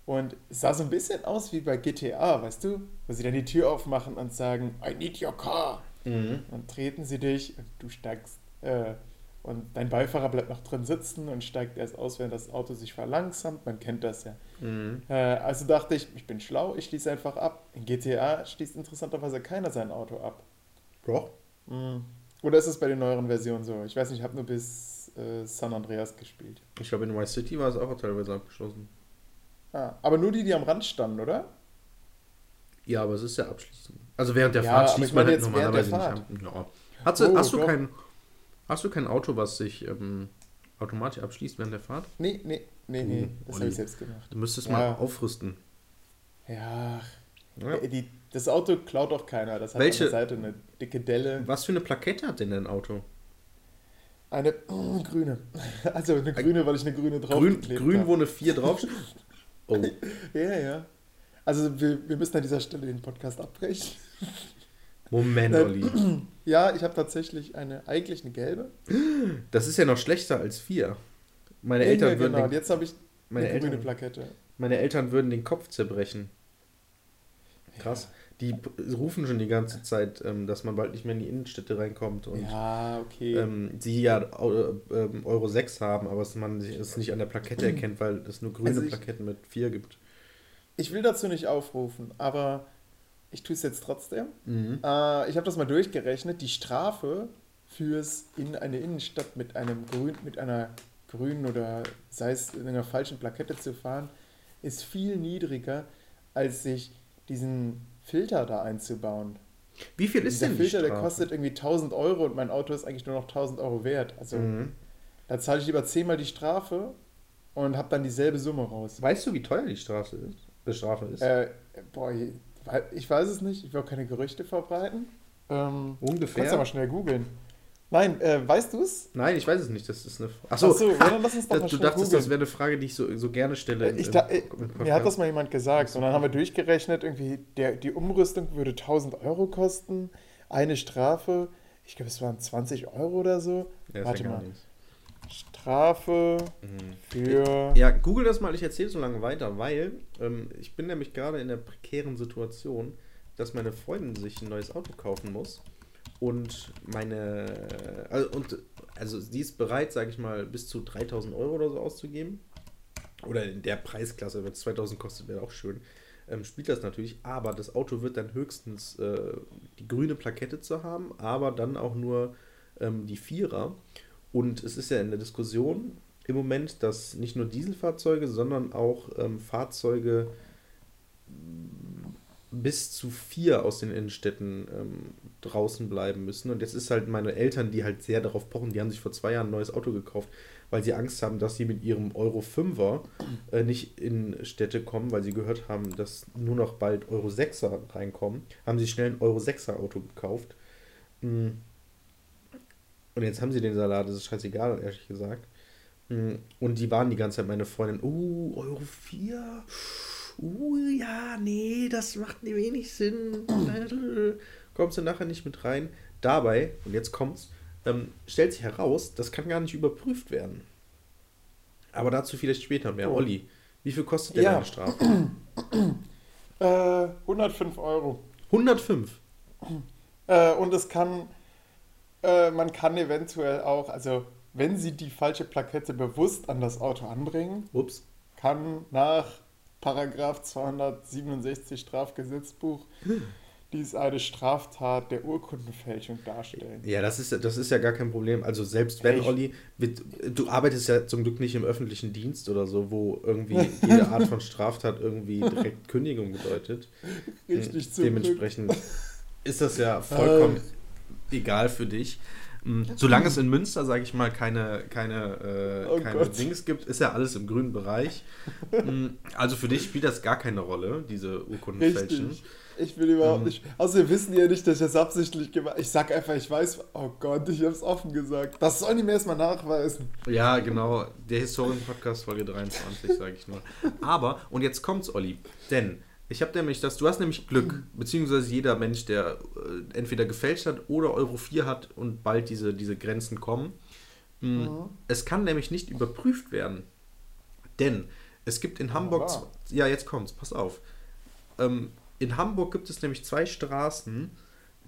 Und es sah so ein bisschen aus wie bei GTA, weißt du? Wo sie dann die Tür aufmachen und sagen, I need your car. Mhm. Dann treten sie dich und du steigst. Äh, und dein Beifahrer bleibt noch drin sitzen und steigt erst aus, wenn das Auto sich verlangsamt. Man kennt das ja. Mhm. Äh, also dachte ich, ich bin schlau, ich schließe einfach ab. In GTA schließt interessanterweise keiner sein Auto ab. Doch. Mhm. Oder ist es bei den neueren Versionen so? Ich weiß nicht, ich habe nur bis äh, San Andreas gespielt. Ich glaube, in Vice City war es auch teilweise abgeschlossen. Ah, aber nur die, die am Rand standen, oder? Ja, aber es ist ja abschließend. Also während der Ja, Fahrt schließt man halt normalerweise nicht ab. Ja. Hast, du, Oh, hast, du doch. Hast du kein Auto, was sich ähm, automatisch abschließt während der Fahrt? Nee, nee, nee, nee. Oh, Das habe ich selbst gemacht. Du müsstest Ja. mal aufrüsten. Ja, Ja. die, das Auto klaut doch keiner. Das hat Welche- an der Seite eine dicke Delle. Was für eine Plakette hat denn dein Auto? Eine oh, grüne. Also eine grüne, weil ich eine grüne drauf Grün, grün wo eine 4 drauf Oh, Ja, ja. Also wir, wir müssen an dieser Stelle den Podcast abbrechen. Moment, Äh, Olli. Ja, ich habe tatsächlich eine, eigentlich eine gelbe. Das ist ja noch schlechter als 4. Meine Ja, Eltern, ja, würden genau. Den, jetzt habe ich meine, eine grüne Eltern, Plakette. meine Eltern würden den Kopf zerbrechen. Krass. Die p- rufen schon die ganze Zeit, ähm, dass man bald nicht mehr in die Innenstädte reinkommt und Ja, okay. ähm, sie ja äh, ähm, Euro 6 haben, aber dass man sich- es nicht an der Plakette erkennt, weil es nur grüne Also ich- Plaketten mit 4 gibt. Ich will dazu nicht aufrufen, aber ich tue es jetzt trotzdem. Mhm. Äh, ich habe das mal durchgerechnet. Die Strafe fürs in eine Innenstadt mit einem grün, mit einer grünen oder sei es in einer falschen Plakette zu fahren, ist viel niedriger, als sich diesen Filter da einzubauen. Wie viel ist Dieser denn die Filter, der Strafe? kostet irgendwie 1000 Euro und mein Auto ist eigentlich nur noch 1000 Euro wert. Also Mhm. da zahle ich lieber zehnmal die Strafe und habe dann dieselbe Summe raus. Weißt du, wie teuer die Strafe ist? Die Strafe ist? Äh, boah, ich weiß es nicht. Ich will auch keine Gerüchte verbreiten. Ähm, Ungefähr? Kannst du mal schnell googeln. Nein, äh, weißt du es? Nein, ich weiß es nicht. Das ist eine Frage. Ach so, ja, dann lass uns doch mal du schnell dachtest, das googeln. wäre eine Frage, die ich so, so gerne stelle. Äh, Ich im- da, im äh, mir hat das mal jemand gesagt. Und dann haben wir durchgerechnet, irgendwie der, die Umrüstung würde 1000 Euro kosten. Eine Strafe, ich glaube, es waren 20 Euro oder so. Ja, Warte mal. nichts. Strafe für. Ja, google das mal, ich erzähle so lange weiter, weil ähm, ich bin nämlich gerade in der prekären Situation, dass meine Freundin sich ein neues Auto kaufen muss und meine, also, und, also sie ist bereit, sage ich mal, bis zu 3000 Euro oder so auszugeben. Oder in der Preisklasse, wenn es 2000 kostet, wäre auch schön. Ähm, spielt das natürlich, aber das Auto wird dann höchstens äh, die grüne Plakette zu haben, aber dann auch nur ähm, die Vierer. Und es ist ja in der Diskussion im Moment, dass nicht nur Dieselfahrzeuge, sondern auch ähm, Fahrzeuge bis zu vier aus den Innenstädten ähm, draußen bleiben müssen. Und jetzt ist halt meine Eltern, die halt sehr darauf pochen, die haben sich vor zwei Jahren ein neues Auto gekauft, weil sie Angst haben, dass sie mit ihrem Euro 5er äh, nicht in Städte kommen, weil sie gehört haben, dass nur noch bald Euro 6er reinkommen. Haben sie schnell ein Euro 6er Auto gekauft. Mm. Und jetzt haben sie den Salat, das ist scheißegal, ehrlich gesagt. Mm. Und die waren die ganze Zeit meine Freundin, uh, Euro 4, uh, ja, nee, das macht wenig Sinn. Kommst du nachher nicht mit rein. Dabei, und jetzt kommt's, ähm, stellt sich heraus, das kann gar nicht überprüft werden. Aber dazu vielleicht später mehr. Oh. Olli, wie viel kostet denn Ja. deine Strafe? Äh, 105 Euro. 105. Äh, und es kann, äh, man kann eventuell auch, also wenn sie die falsche Plakette bewusst an das Auto anbringen, Ups. kann nach Paragraph 267 Strafgesetzbuch dies eine Straftat der Urkundenfälschung darstellen. Ja, das ist, ja- das ist ja gar kein Problem. Also selbst wenn, Ich- Olli, mit, du arbeitest ja zum Glück nicht im öffentlichen Dienst oder so, wo irgendwie jede Art von Straftat irgendwie direkt Kündigung bedeutet. Richtig zum Dementsprechend ist das ja vollkommen egal für dich. Mm, Solange es in Münster, sage ich mal, keine, keine, äh, Oh keine Gott. Dings gibt, ist ja alles im grünen Bereich. Mm, Also für dich spielt das gar keine Rolle, diese Urkundenfälschen. Richtig. Ich will überhaupt Ähm. nicht. Außerdem wissen die ja nicht, dass ich das absichtlich gemacht habe. Ich sag einfach, ich weiß. Oh Gott, ich hab's offen gesagt. Das sollen die mir erstmal nachweisen. Ja, genau. Der Historien-Podcast Folge 23, sage ich nur. Aber, und jetzt kommt's, Olli. Denn ich habe nämlich das, du hast nämlich Glück, beziehungsweise jeder Mensch, der äh, entweder gefälscht hat oder Euro 4 hat und bald diese, diese Grenzen kommen. Mm, Mhm. Es kann nämlich nicht überprüft werden. Denn es gibt in Hamburg. wahr. Ja, jetzt kommt's, pass auf. Ähm, in Hamburg gibt es nämlich zwei Straßen,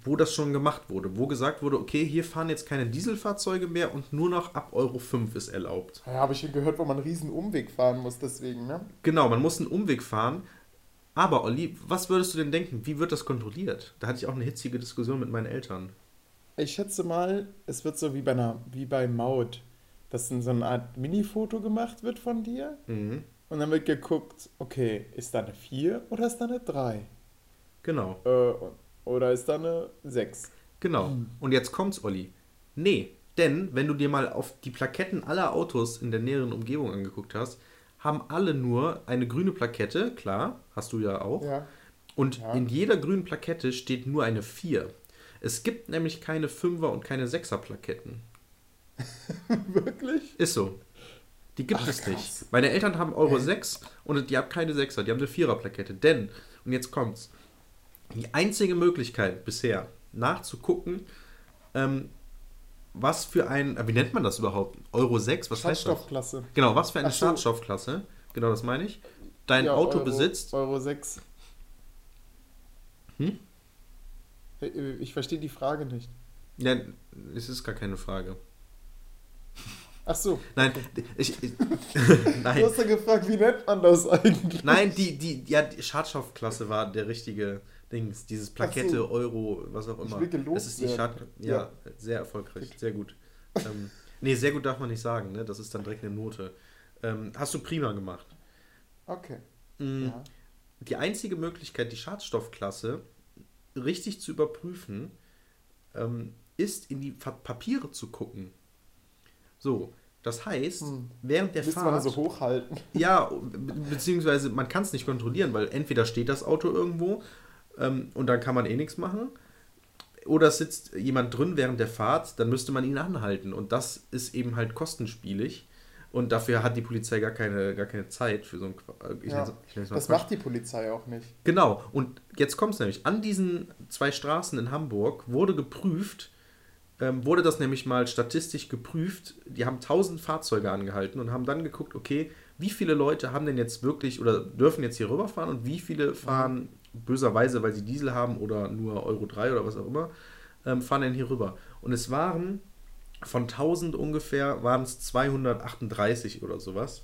wo das schon gemacht wurde, wo gesagt wurde, okay, hier fahren jetzt keine Dieselfahrzeuge mehr und nur noch ab Euro 5 ist erlaubt. Ja, habe ich gehört, wo man einen riesen Umweg fahren muss, deswegen, ne? Genau, man muss einen Umweg fahren. Aber Olli, was würdest du denn denken? Wie wird das kontrolliert? Da hatte ich auch eine hitzige Diskussion mit meinen Eltern. Ich schätze mal, es wird so wie bei einer, wie bei Maut, dass in so eine Art Mini-Foto gemacht wird von dir Mhm. und dann wird geguckt, okay, ist da eine 4 oder ist da eine 3? Genau. Äh, oder ist da eine 6? Genau. Und jetzt kommt's, Olli. Nee, denn wenn du dir mal auf die Plaketten aller Autos in der näheren Umgebung angeguckt hast, haben alle nur eine grüne Plakette, klar, hast du ja auch. Ja. Und Ja. in jeder grünen Plakette steht nur eine 4. Es gibt nämlich keine 5er und keine 6er Plaketten. Wirklich? Ist so. Die gibt Ach, es krass. nicht. Meine Eltern haben Euro 6 und die haben keine 6er, die haben eine 4er Plakette. Denn, und jetzt kommt's, die einzige Möglichkeit bisher nachzugucken, ähm, was für ein, äh, wie nennt man das überhaupt? Euro 6, was heißt das? Schadstoffklasse. Genau, was für eine Ach so. Schadstoffklasse, genau das meine ich, dein Ja, Auto Euro, besitzt. Euro 6. Hm? Hey, Ich verstehe die Frage nicht. Ja, es ist gar keine Frage. Ach so. Nein, ich, ich Du nein, hast ja gefragt, wie nennt man das eigentlich? nein, die, die, ja, die Schadstoffklasse war der richtige Dings, dieses Plakette, so. Euro, was auch Ich immer. will gelobt das ist die. Schad, ja, Ja. sehr erfolgreich, sehr gut. ähm, nee, sehr gut darf man nicht sagen, ne? Das ist dann direkt eine Note. Ähm, hast du prima gemacht. Okay. Mm, Ja. Die einzige Möglichkeit, die Schadstoffklasse richtig zu überprüfen, ähm, ist in die Papiere zu gucken. So, das heißt, Hm. während der Müsste Fahrt. man so hochhalten. Ja, be beziehungsweise man kann es nicht kontrollieren, weil entweder steht das Auto irgendwo ähm, und dann kann man eh nichts machen. Oder es sitzt jemand drin während der Fahrt, dann müsste man ihn anhalten. Und das ist eben halt kostenspielig. Und dafür hat die Polizei gar keine, gar keine Zeit für so ein. Äh, Ich Ja, nenn's- ich nenn's mal Das Quatsch. macht die Polizei auch nicht. Genau, und jetzt kommt es nämlich. An diesen zwei Straßen in Hamburg wurde geprüft, ähm, wurde das nämlich mal statistisch geprüft. Die haben 1000 Fahrzeuge angehalten und haben dann geguckt, okay, wie viele Leute haben denn jetzt wirklich oder dürfen jetzt hier rüberfahren und wie viele fahren böserweise, weil sie Diesel haben oder nur Euro 3 oder was auch immer, ähm, fahren denn hier rüber. Und es waren von 1000 ungefähr, waren es 238 oder sowas,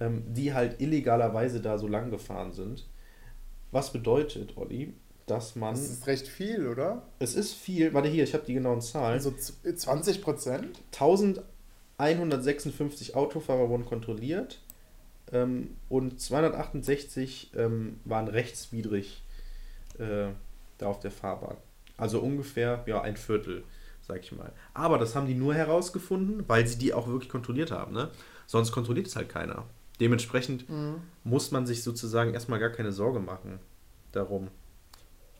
ähm, die halt illegalerweise da so lang gefahren sind. Was bedeutet, Olli, dass man. Das ist recht viel, oder? es ist viel, warte hier, ich habe die genauen Zahlen. Also z- 20 Prozent? 1156 Autofahrer wurden kontrolliert ähm, und 268 ähm, waren rechtswidrig äh, da auf der Fahrbahn. Also ungefähr ja, ein Viertel, sag ich mal. Aber das haben die nur herausgefunden, weil sie die auch wirklich kontrolliert haben. Ne? Sonst kontrolliert es halt keiner. Dementsprechend Mhm. muss man sich sozusagen erstmal gar keine Sorge machen darum.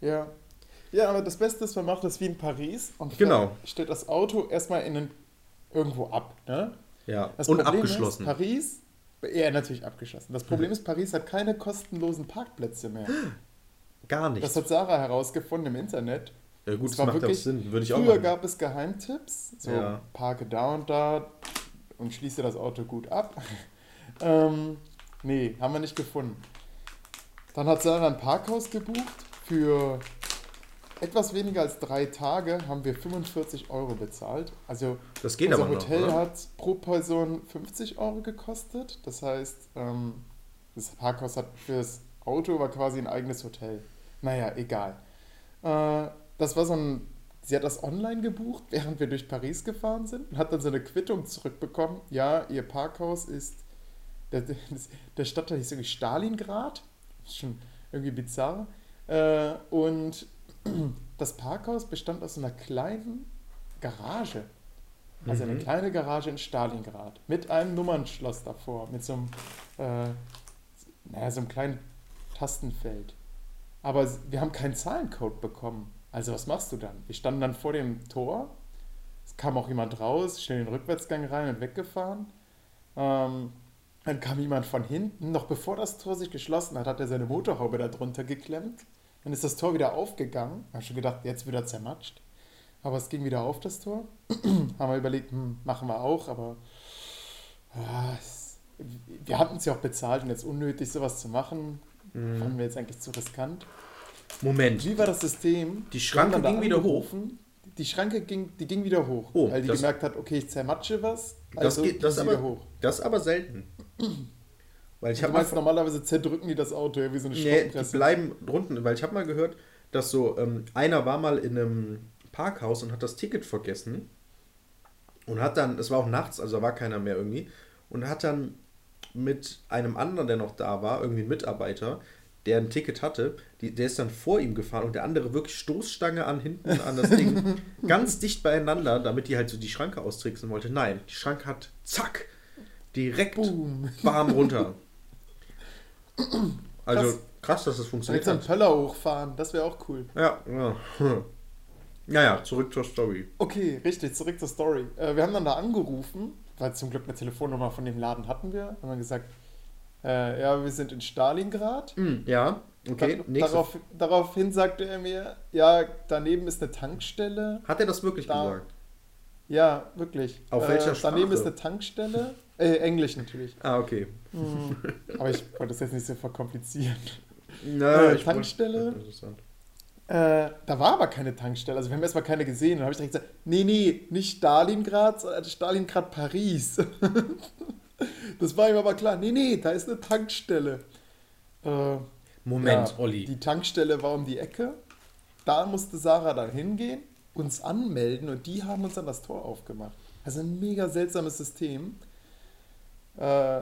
Ja. Ja, aber das Beste ist, man macht das wie in Paris und Genau. stellt das Auto erstmal in den, irgendwo ab. Ne? Ja, Das und Problem abgeschlossen. Ist, Paris, ja, natürlich abgeschlossen. Das Problem ist, Paris hat keine kostenlosen Parkplätze mehr. Gar nichts. Das hat Sarah herausgefunden im Internet. ja gut, das das war macht ja auch wirklich- Sinn. Würde ich auch Früher gab es Geheimtipps, so Ja. parke da und da und schließe das Auto gut ab. ähm, nee, haben wir nicht gefunden. Dann hat Sarah ein Parkhaus gebucht. Für etwas weniger als drei Tage haben wir 45 Euro bezahlt. Also Das geht unser aber noch, Hotel oder? hat pro Person 50 Euro gekostet. Das heißt, ähm, das Parkhaus hat für das Auto war quasi ein eigenes Hotel. Naja, egal. Äh, das war so ein. Sie hat das online gebucht, während wir durch Paris gefahren sind und hat dann so eine Quittung zurückbekommen. Ja, ihr Parkhaus ist. Der, der, Stadtteil hieß irgendwie Stalingrad. Ist schon irgendwie bizarr. Äh, und das Parkhaus bestand aus einer kleinen Garage. Also eine Mhm. kleine Garage in Stalingrad mit einem Nummernschloss davor, mit so einem, äh, naja, so einem kleinen Tastenfeld. Aber wir haben keinen Zahlencode bekommen. Also was machst du dann? Wir standen dann vor dem Tor. Es kam auch jemand raus, schnell in den Rückwärtsgang rein und weggefahren. Ähm, dann kam jemand von hinten, noch bevor das Tor sich geschlossen hat, hat er seine Motorhaube da drunter geklemmt. Dann ist das Tor wieder aufgegangen. Ich habe schon gedacht, jetzt wieder zermatscht. Aber es ging wieder auf, das Tor. Haben wir überlegt, hm, machen wir auch, aber ah, es, wir hatten es ja auch bezahlt und jetzt unnötig, sowas zu machen, Mhm. fanden wir jetzt eigentlich zu riskant. Moment. Wie war das System? Die Schranke ging wieder angerufen. Die Schranke ging, die ging wieder hoch, Oh, weil die das- gemerkt hat, okay, ich zermatsche was, Das, also geht, das, ging wieder aber, hoch. das aber selten. Weil ich habe normalerweise zerdrücken die das Auto, ja, wie so eine nee, die bleiben drunten, weil ich habe mal gehört, dass so ähm, einer war mal in einem Parkhaus und hat das Ticket vergessen und hat dann, es war auch nachts, also da war keiner mehr irgendwie, und hat dann mit einem anderen, der noch da war, irgendwie ein Mitarbeiter, der ein Ticket hatte, die, der ist dann vor ihm gefahren und der andere wirklich Stoßstange an hinten an das Ding, ganz dicht beieinander, damit die halt so die Schranke austricksen wollte. Nein, die Schranke hat zack, direkt Boom. bam runter. Also Krass. krass, dass das funktioniert so einen. Pöller hochfahren, das wäre auch cool. Ja, ja. Naja, zurück zur Story. Okay, richtig, zurück zur Story. Äh, wir haben dann da angerufen, weil zum Glück eine Telefonnummer von dem Laden hatten wir. Haben dann gesagt, äh, ja, wir sind in Stalingrad. Ja, okay. Da, darauf, daraufhin sagte er mir, ja, daneben ist eine Tankstelle. Hat er das wirklich Da- gesagt? Ja, wirklich. Auf äh, welcher Daneben Sprache? ist eine Tankstelle. Äh, Englisch natürlich. Ah, okay. Hm, Aber ich wollte das jetzt nicht so verkomplizieren. Na, Äh, Tankstelle? Interessant. Äh, da war aber keine Tankstelle. Also wir haben erstmal keine gesehen. Und dann habe ich direkt gesagt, nee, nee, nicht Stalingrad, sondern Stalingrad Paris. das war ihm aber klar. Nee, nee, da ist eine Tankstelle. Äh, Moment, ja, Olli. Die Tankstelle war um die Ecke. Da musste Sarah dann hingehen, uns anmelden und die haben uns dann das Tor aufgemacht. Also ein mega seltsames System. Äh,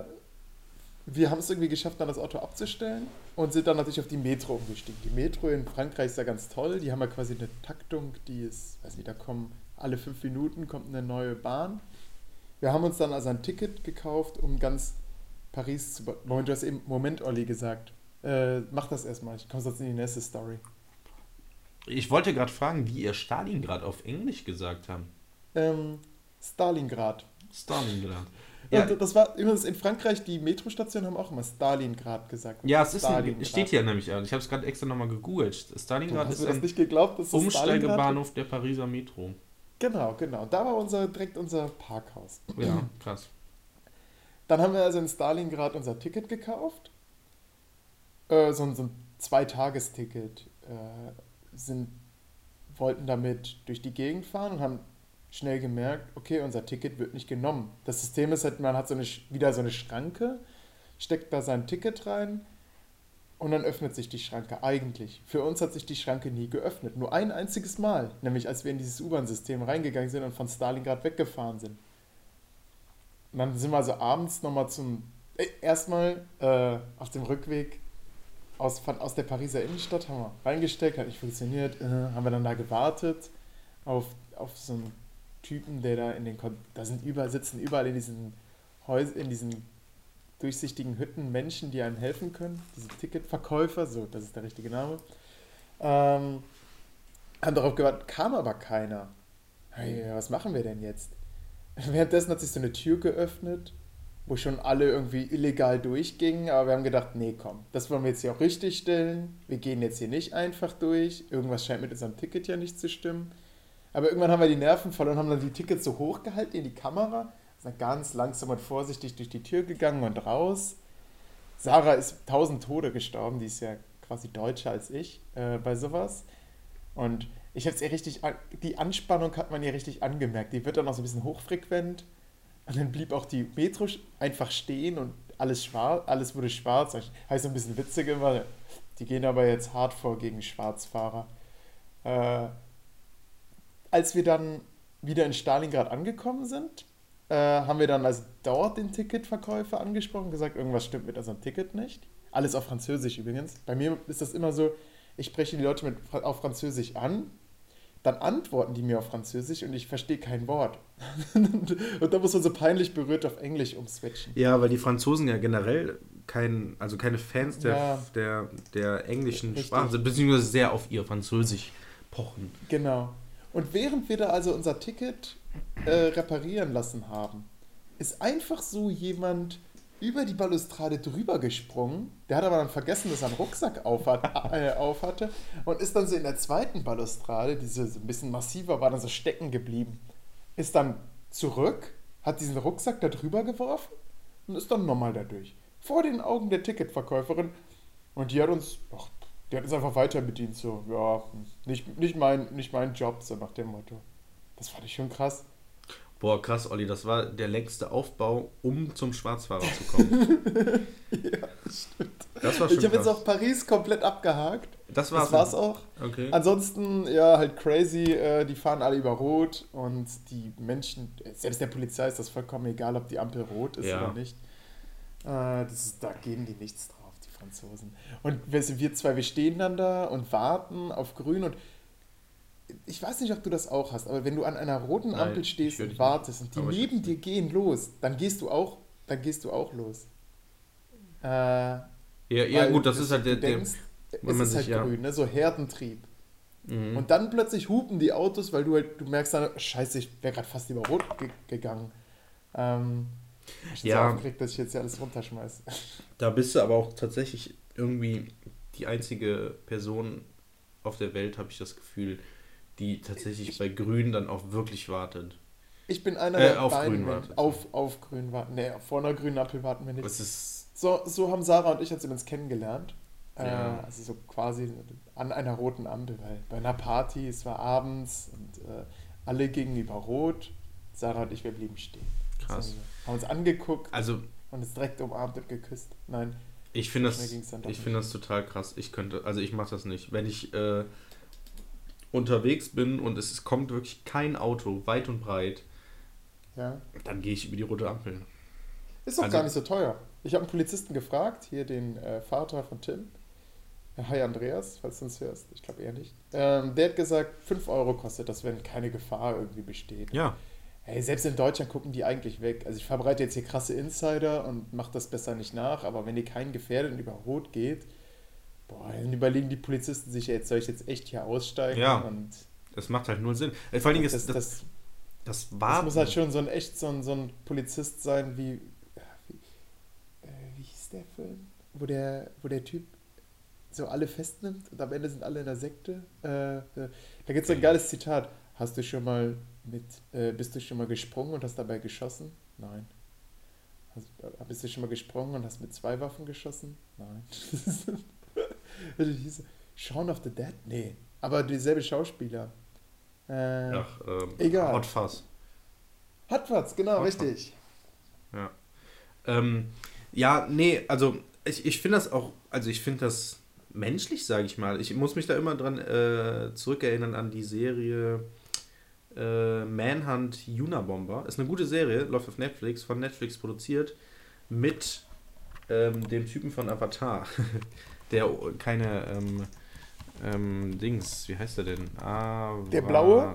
wir haben es irgendwie geschafft, dann das Auto abzustellen und sind dann natürlich auf die Metro umgestiegen. Die Metro in Frankreich ist ja ganz toll. Die haben ja quasi eine Taktung, die ist, weiß nicht, da kommen alle fünf Minuten kommt eine neue Bahn. Wir haben uns dann also ein Ticket gekauft, um ganz Paris zu. Moment, du hast eben Moment, Olli, gesagt. Äh, mach das erstmal, ich komme sonst in die nächste Story. Ich wollte gerade fragen, wie ihr Stalingrad auf Englisch gesagt haben. Ähm, Stalingrad. Stalingrad. Ja. Und das war übrigens in Frankreich, die Metrostationen haben auch immer Stalingrad gesagt. ja es ist ein, steht hier nämlich. Ich habe es gerade extra nochmal gegoogelt. Stalingrad ist ein geglaubt, Umsteigebahnhof der Pariser Metro. Genau, genau. Da war unser, direkt unser Parkhaus. Ja, krass. Dann haben wir also in Stalingrad unser Ticket gekauft. Äh, so, ein- so ein Zweitagesticket. Äh, sind, wollten damit durch die Gegend fahren und haben schnell gemerkt, okay, unser Ticket wird nicht genommen. Das System ist halt, man hat so eine, wieder so eine Schranke, steckt da sein Ticket rein und dann öffnet sich die Schranke eigentlich. Für uns hat sich die Schranke nie geöffnet. Nur ein einziges Mal, nämlich als wir in dieses U-Bahn-System reingegangen sind und von Stalingrad weggefahren sind. Und dann sind wir also abends nochmal zum. Äh, erstmal äh, auf dem Rückweg aus, von, aus der Pariser Innenstadt haben wir reingesteckt, hat nicht funktioniert. Äh, haben wir dann da gewartet auf, auf so einen Typen, der da in den. Kon da sind überall, sitzen überall in diesen Häus in diesen durchsichtigen Hütten Menschen, die einem helfen können. Diese Ticketverkäufer, so, das ist der richtige Name. Ähm, haben darauf gewartet, kam aber keiner. Hey, was machen wir denn jetzt? Währenddessen hat sich so eine Tür geöffnet, wo schon alle irgendwie illegal durchgingen, aber wir haben gedacht, nee, komm, das wollen wir jetzt hier auch richtig stellen. Wir gehen jetzt hier nicht einfach durch. Irgendwas scheint mit unserem Ticket ja nicht zu stimmen. Aber irgendwann haben wir die Nerven verloren und haben dann die Tickets so hochgehalten in die Kamera, sind ganz langsam und vorsichtig durch die Tür gegangen und raus. Sarah ist tausend Tode gestorben, die ist ja quasi deutscher als ich äh, bei sowas. Und ich habe es ihr richtig, die Anspannung hat man ihr richtig angemerkt. Die wird dann auch so ein bisschen hochfrequent. Und dann blieb auch die Metro einfach stehen und alles schwarz, alles wurde schwarz. Heißt so ein bisschen witzig immer, die gehen aber jetzt hart vor gegen Schwarzfahrer. Äh, als wir dann wieder in Stalingrad angekommen sind, äh, haben wir dann also dort den Ticketverkäufer angesprochen, gesagt, irgendwas stimmt mit unserem Ticket nicht. Alles auf Französisch übrigens. Bei mir ist das immer so, ich spreche die Leute mit, auf Französisch an, dann antworten die mir auf Französisch und ich verstehe kein Wort. und da muss man so peinlich berührt auf Englisch umswitchen. Ja, weil die Franzosen ja generell kein, also keine Fans der, Ja. der, der englischen Richtig. Sprache sind, beziehungsweise sehr auf ihr Französisch pochen. Genau. Und während wir da also unser Ticket äh, reparieren lassen haben, ist einfach so jemand über die Balustrade drüber gesprungen. Der hat aber dann vergessen, dass er einen Rucksack auf, hat, äh, auf hatte und ist dann so in der zweiten Balustrade, die so ein bisschen massiver war, dann so stecken geblieben. Ist dann zurück, hat diesen Rucksack da drüber geworfen und ist dann nochmal da durch. Vor den Augen der Ticketverkäuferin. Und die hat uns, ach, die hat uns einfach weiter bedient, so, ja, nicht, nicht, mein, nicht mein Job, so nach dem Motto. Das fand ich schon krass. Boah, krass, Olli, das war der längste Aufbau, um zum Schwarzfahrer zu kommen. ja, stimmt. Das war schon Ich habe jetzt auch Paris komplett abgehakt. das war's. Das war's auch. Okay. Ansonsten, ja, halt crazy. Äh, die fahren alle über Rot und die Menschen, selbst der Polizei ist das vollkommen egal, ob die Ampel rot ist Ja. oder nicht. Äh, das ist, da geben die nichts drauf. Franzosen. Und wir zwei, wir stehen dann da und warten auf grün und ich weiß nicht, ob du das auch hast, aber wenn du an einer roten Nein, Ampel stehst und wartest und die neben dir gehen los, dann gehst du auch, dann gehst du auch los. Äh, ja, Ja, gut, das ist halt der, der denkst, wenn es ist halt sich, ja. grün, ne? so Herdentrieb. Mhm. Und dann plötzlich hupen die Autos, weil du halt, du merkst dann, scheiße, ich wäre gerade fast über Rot ge gegangen. Ähm, ich bin Ja. so aufgeregt, dass ich jetzt hier alles runterschmeiße. Da bist du aber auch tatsächlich irgendwie die einzige Person auf der Welt, habe ich das Gefühl, die tatsächlich bei Grün dann auch wirklich wartet. Ich bin einer Äh, der auf beiden, grün wartet. Auf, auf grün warten. Nee, vor einer grünen Ampel warten wir nicht. So, so haben Sarah und ich uns übrigens kennengelernt. Ja. Äh, also so quasi an einer roten Ampel, weil bei einer Party, es war abends und äh, alle gingen über Rot. Sarah und ich, wir blieben stehen. Krass. Haben uns angeguckt Also, und uns direkt umarmt und geküsst. Nein, ich finde das, ich finde das total krass. Ich könnte, also ich mache das nicht. Wenn ich äh, unterwegs bin und es kommt wirklich kein Auto, weit und breit, ja. dann gehe ich über die rote Ampel. Ist doch Also- gar nicht so teuer. Ich habe einen Polizisten gefragt, hier den äh, Vater von Tim. Hi Andreas, falls du uns hörst. Ich glaube eher nicht. Ähm, der hat gesagt, 5 Euro kostet das, wenn keine Gefahr irgendwie besteht. Ja, Hey, selbst in Deutschland gucken die eigentlich weg. Also ich verbreite jetzt hier krasse Insider und mache das besser nicht nach, aber wenn ihr keinen gefährdet und über Rot geht, boah, dann überlegen die Polizisten sich, jetzt soll ich jetzt echt hier aussteigen? Ja. Und es macht halt null Sinn. Äh, Vor allen Dingen das, ist das, das, das, das Warten. muss halt schon so ein echt so ein, so ein Polizist sein wie, wie, äh, wie hieß der Film? Wo der, wo der Typ so alle festnimmt und am Ende sind alle in der Sekte. Äh, äh, da gibt es so ein geiles Zitat. Hast du schon mal mit, äh, bist du schon mal gesprungen und hast dabei geschossen? Nein. Äh, bist du schon mal gesprungen und hast mit zwei Waffen geschossen? Nein. Also Shaun of the Dead? Nee. Aber dieselbe Schauspieler. Äh, Ach, ähm, Egal. Hot Fuzz. Hat was, genau, Hot richtig. Ähm, ja, nee, also ich, ich finde das auch, also ich finde das menschlich, sage ich mal. Ich muss mich da immer dran äh, zurückerinnern an die Serie äh, Manhunt Unabomber. Ist eine gute Serie, läuft auf Netflix, von Netflix produziert, mit ähm, dem Typen von Avatar, der keine ähm, ähm, Dings, wie heißt er denn? Avatar. Der Blaue?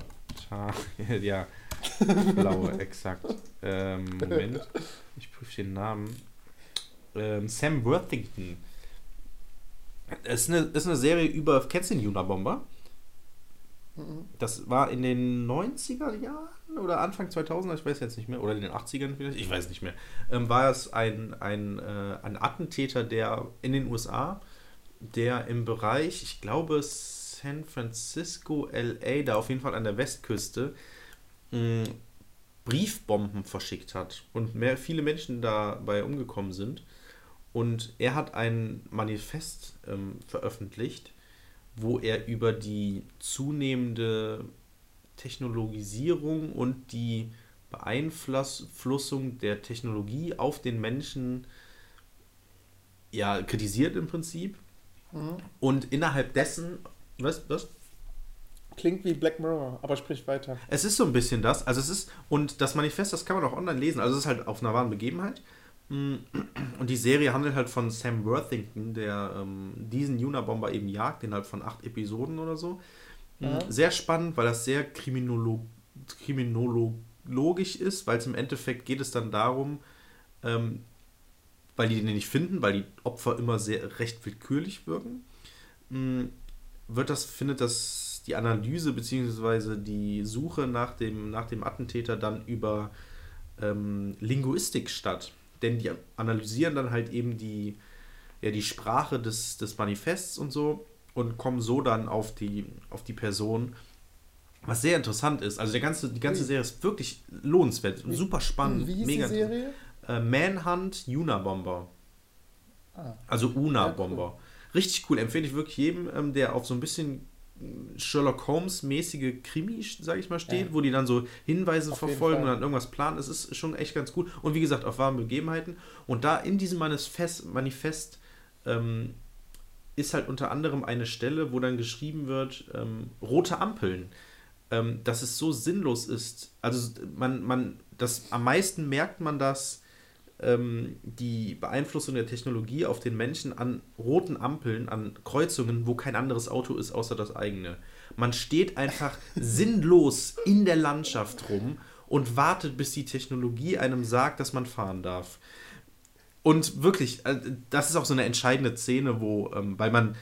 ja, blaue, exakt. Ähm, Moment, ich prüfe den Namen. Ähm, Sam Worthington. Es ist eine, ist eine Serie über, kennst du den Unabomber? Das war in den 90er Jahren oder Anfang 2000er, ich weiß jetzt nicht mehr, oder in den 80ern vielleicht, ich weiß nicht mehr. Ähm, war es ein, ein, äh, ein Attentäter, der in den USA, der im Bereich, ich glaube San Francisco, LA, da auf jeden Fall an der Westküste, mh, Briefbomben verschickt hat und mehr, viele Menschen dabei umgekommen sind. Und er hat ein Manifest ähm, veröffentlicht, wo er über die zunehmende Technologisierung und die Beeinflussung der Technologie auf den Menschen ja kritisiert im Prinzip. Mhm. Und innerhalb dessen, was, was? Klingt wie Black Mirror, aber sprich weiter. Es ist so ein bisschen das. Also es ist, und das Manifest, das kann man auch online lesen. Also es ist halt auf einer wahren Begebenheit. Und die Serie handelt halt von Sam Worthington, der ähm, diesen Unabomber eben jagt, innerhalb von acht Episoden oder so. Ja. Sehr spannend, weil das sehr kriminolo kriminologisch ist, weil es im Endeffekt geht es dann darum, ähm, weil die den nicht finden, weil die Opfer immer sehr recht willkürlich wirken, mh, wird das, findet das die Analyse bzw. die Suche nach dem, nach dem Attentäter dann über ähm, Linguistik statt. Denn die analysieren dann halt eben die, ja, die Sprache des, des Manifests und so und kommen so dann auf die, auf die Person. Was sehr interessant ist. Also der ganze, die ganze? Serie ist wirklich lohnenswert, Wie- super spannend, Wie hieß mega die Serie? äh, Manhunt Unabomber. Ah, Also Una Ja, cool. Bomber. Richtig cool. Empfehle ich wirklich jedem, ähm, der auf so ein bisschen Sherlock Holmes-mäßige Krimi, sage ich mal, steht, Ja. wo die dann so Hinweise Auf verfolgen und dann irgendwas planen. Es ist schon echt ganz gut. Und wie gesagt, auf wahren Begebenheiten. Und da in diesem Manifest, Manifest ähm, ist halt unter anderem eine Stelle, wo dann geschrieben wird, ähm, rote Ampeln. Ähm, dass es so sinnlos ist. Also man, man, das am meisten merkt man das, ähm, die Beeinflussung der Technologie auf den Menschen an roten Ampeln, an Kreuzungen, wo kein anderes Auto ist außer das eigene. Man steht einfach sinnlos in der Landschaft rum und wartet, bis die Technologie einem sagt, dass man fahren darf. Und wirklich, äh, das ist auch so eine entscheidende Szene, wo, ähm, weil man,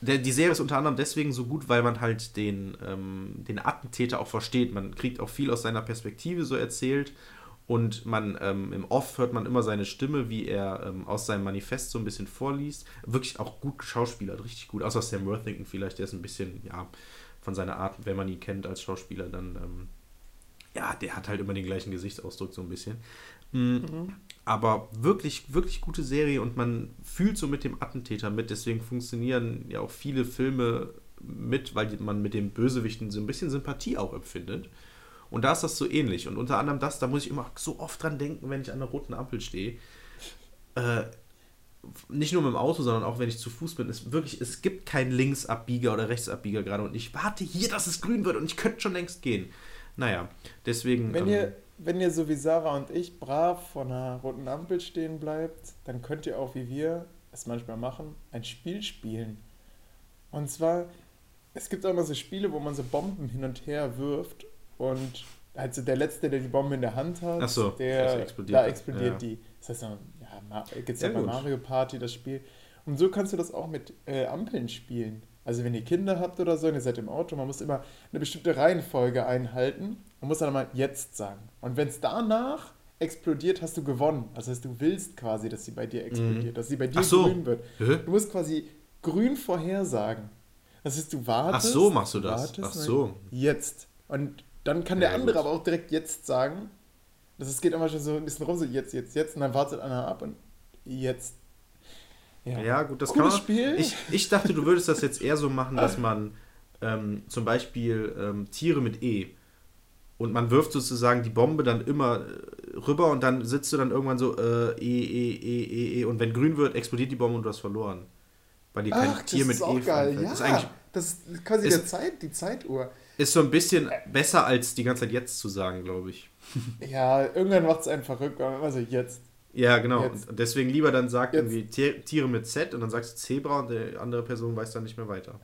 der, die Serie ist unter anderem deswegen so gut, weil man halt den, ähm, den Attentäter auch versteht. Man kriegt auch viel aus seiner Perspektive so erzählt und man ähm, im Off hört man immer seine Stimme, wie er ähm, aus seinem Manifest so ein bisschen vorliest. Wirklich auch gut geschauspielert, richtig gut. Außer Sam Worthington vielleicht, der ist ein bisschen, ja, von seiner Art, wenn man ihn kennt als Schauspieler, dann, ähm, ja, der hat halt immer den gleichen Gesichtsausdruck so ein bisschen. Mhm. Mhm. Aber wirklich, wirklich gute Serie und man fühlt so mit dem Attentäter mit. Deswegen funktionieren ja auch viele Filme mit, weil man mit dem Bösewichten so ein bisschen Sympathie auch empfindet. Und da ist das so ähnlich. Und unter anderem das, da muss ich immer so oft dran denken, wenn ich an der roten Ampel stehe. Äh, nicht nur mit dem Auto, sondern auch wenn ich zu Fuß bin, ist wirklich, es gibt keinen Linksabbieger oder Rechtsabbieger gerade und ich warte hier, dass es grün wird und ich könnte schon längst gehen. Naja, deswegen. Wenn, ähm, ihr, wenn ihr so wie Sarah und ich brav vor einer roten Ampel stehen bleibt, dann könnt ihr auch wie wir es manchmal machen, ein Spiel spielen. Und zwar, es gibt auch immer so Spiele, wo man so Bomben hin und her wirft und also der Letzte, der die Bombe in der Hand hat, so, der, explodiert da explodiert ja. die. Das heißt, ja, gibt es ja, ja bei Mario Party das Spiel. Und so kannst du das auch mit äh, Ampeln spielen. Also wenn ihr Kinder habt oder so und ihr seid im Auto, man muss immer eine bestimmte Reihenfolge einhalten und muss dann mal jetzt sagen. Und wenn es danach explodiert, hast du gewonnen. Das heißt, du willst quasi, dass sie bei dir explodiert, mhm. dass sie bei dir so. grün wird. Hä? Du musst quasi grün vorhersagen. Das heißt, du wartest. Ach so, machst du das. Wartest, Ach so. Jetzt. Und dann kann der ja, andere gut. aber auch direkt jetzt sagen. Das ist, geht immer schon so ein bisschen rum, so jetzt, jetzt, jetzt. Und dann wartet einer ab und jetzt. Ja, ja gut, das Cooles kann man. Spiel. Ich, ich dachte, du würdest das jetzt eher so machen, dass man ähm, zum Beispiel ähm, Tiere mit E und man wirft sozusagen die Bombe dann immer äh, rüber und dann sitzt du dann irgendwann so äh, E, E, E, E, E und wenn grün wird, explodiert die Bombe und du hast verloren. Weil die kein Ach, Tier mit E geil. Ja, das ist eigentlich das ist quasi ist, der Zeit, die Zeituhr. Ist so ein bisschen besser, als die ganze Zeit jetzt zu sagen, glaube ich. Ja, irgendwann macht es einen verrückt, also jetzt. Ja, genau. Jetzt. Und deswegen lieber dann sagt jetzt. irgendwie Tiere mit Z und dann sagst du Zebra und die andere Person weiß dann nicht mehr weiter.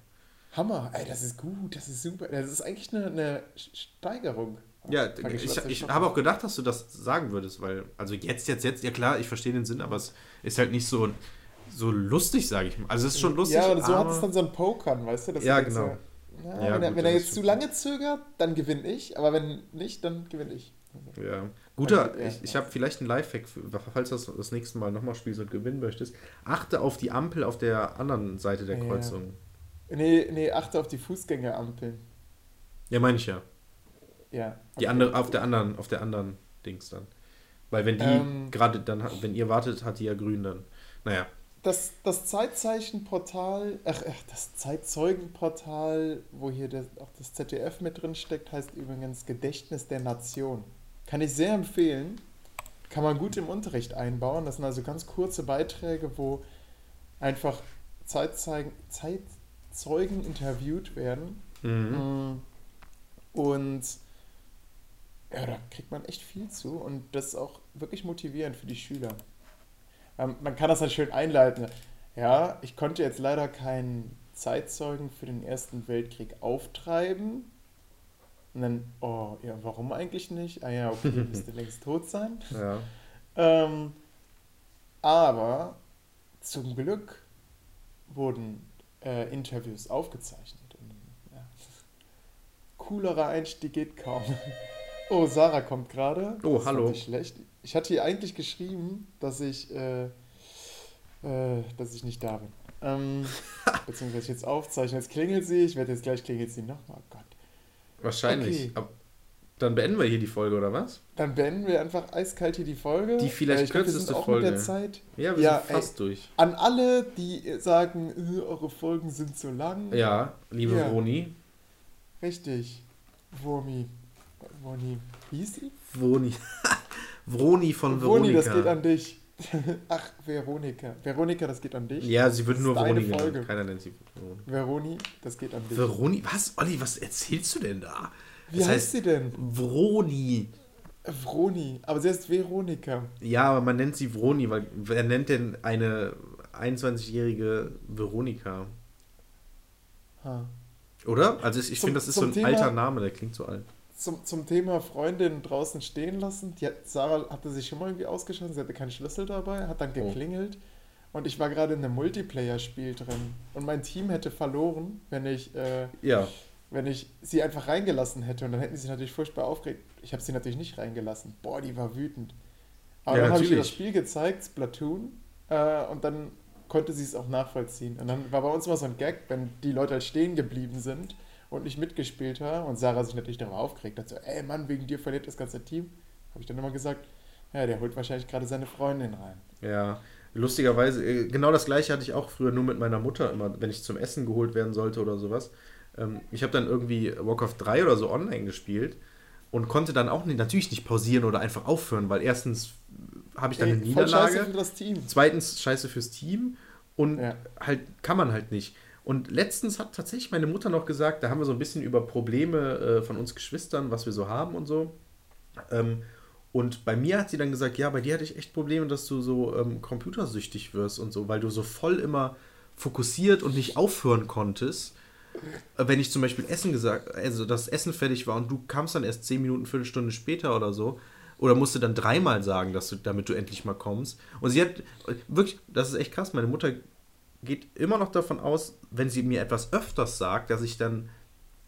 Hammer, ey, das ist gut, das ist super. Das ist eigentlich eine, eine Steigerung. Ja, ich, ich, ich habe auch gedacht, dass du das sagen würdest, weil, also jetzt, jetzt, jetzt, ja klar, ich verstehe den Sinn, aber es ist halt nicht so, so lustig, sage ich mal. Also es ist schon lustig. Ja, aber so hat es dann so ein Pokern, weißt du? ja, genau. So, ja, ja, wenn, er, wenn er jetzt zu lange zögert, dann gewinne ich, aber wenn nicht, dann gewinne ich. Ja. Guter, ich, ich habe vielleicht einen Lifehack, für, falls du das, das nächste Mal nochmal spielst und gewinnen möchtest. Achte auf die Ampel auf der anderen Seite der Kreuzung. Nee, nee, achte auf die Fußgängerampeln. Ja, meine ich ja. Ja. Okay. Die andere, auf der anderen, auf der anderen Dings dann. Weil wenn die ähm, gerade dann, wenn ihr wartet, hat die ja grün dann. Naja. Das, das Zeitzeichenportal, ach, ach, das Zeitzeugenportal, wo hier das, auch das ZDF mit drin steckt, heißt übrigens Gedächtnis der Nation. Kann ich sehr empfehlen. Kann man gut im Unterricht einbauen. Das sind also ganz kurze Beiträge, wo einfach Zeitzeugen, Zeitzeugen interviewt werden. Mhm. Mm. Und ja, da kriegt man echt viel zu und das ist auch wirklich motivierend für die Schüler. Ähm, man kann das halt schön einleiten. Ja, ich konnte jetzt leider keinen Zeitzeugen für den Ersten Weltkrieg auftreiben. Und dann, oh, ja, warum eigentlich nicht? Ah ja, okay, müsste längst tot sein. Ja. Ähm, aber zum Glück wurden äh, Interviews aufgezeichnet. Und, ja, coolerer Einstieg geht kaum. Oh, Sarah kommt gerade. Oh, das hallo. Nicht schlecht. Ich hatte ihr eigentlich geschrieben, dass ich, äh, äh, dass ich nicht da bin. Ähm, beziehungsweise ich jetzt aufzeichne. Jetzt klingelt sie. Ich werde jetzt gleich klingelt sie nochmal. Oh Gott. Wahrscheinlich. Okay. dann beenden wir hier die Folge, oder was? Dann beenden wir einfach eiskalt hier die Folge. Die vielleicht äh, ich kürzeste glaub, Folge. Mit der Zeit. Ja, wir ja, sind fast ey, durch. An alle, die sagen, äh, eure Folgen sind so lang. Ja, liebe ja. Roni. Richtig. Wurmi. Vroni. Wie hieß die? Vroni. Vroni von Veronika. Vroni, das geht an dich. Ach, Veronika. Veronika, das geht an dich. Ja, sie wird nur Veronika. Folge. Keiner nennt sie Veronika. Veroni, das geht an dich. Veroni, was? Olli, was erzählst du denn da? Wie das heißt sie denn? Vroni. Vroni, aber sie heißt Veronika. Ja, aber man nennt sie Vroni, weil wer nennt denn eine 21-jährige Veronika? Ha. Oder? Also ich, ich finde, das ist so ein alter Name, der klingt so alt. Zum, zum Thema Freundin draußen stehen lassen. Hat, Sarah hatte sich schon mal irgendwie ausgeschlossen, sie hatte keinen Schlüssel dabei, hat dann Oh. geklingelt. Und ich war gerade in einem Multiplayer-Spiel drin. Und mein Team hätte verloren, wenn ich, äh, Ja, wenn ich sie einfach reingelassen hätte. Und dann hätten sie sich natürlich furchtbar aufgeregt. Ich habe sie natürlich nicht reingelassen. Boah, die war wütend. Aber Ja, dann habe ich ihr das. Spiel gezeigt, Splatoon. Äh, und dann konnte sie es auch nachvollziehen. Und dann war bei uns immer so ein Gag, wenn die Leute halt stehen geblieben sind und nicht mitgespielt haben und Sarah sich natürlich darüber aufgeregt hat, so, ey Mann, wegen dir verliert das ganze Team, habe ich dann immer gesagt, ja, der holt wahrscheinlich gerade seine Freundin rein. ja. Lustigerweise, äh, genau das gleiche hatte ich auch früher nur mit meiner Mutter, immer, wenn ich zum Essen geholt werden sollte oder sowas. Ähm, ich habe dann irgendwie Warcraft 3 oder so online gespielt und konnte dann auch nicht, natürlich nicht pausieren oder einfach aufhören, weil erstens habe ich dann eine Ey, scheiße Niederlage. für das Team. Zweitens scheiße fürs Team und Ja. halt kann man halt nicht. Und letztens hat tatsächlich meine Mutter noch gesagt, da haben wir so ein bisschen über Probleme äh, von uns Geschwistern, was wir so haben und so. Ähm, und bei mir hat sie dann gesagt, ja, bei dir hatte ich echt Probleme, dass du so ähm, computersüchtig wirst und so, weil du so voll immer fokussiert und nicht aufhören konntest. Äh, Wenn ich zum Beispiel Essen gesagt, also das Essen fertig war und du kamst dann erst 10 Minuten, Viertelstunde später oder so, oder musste dann dreimal sagen, dass du, damit du endlich mal kommst. Und sie hat wirklich, das ist echt krass, meine Mutter geht immer noch davon aus, wenn sie mir etwas öfters sagt, dass ich dann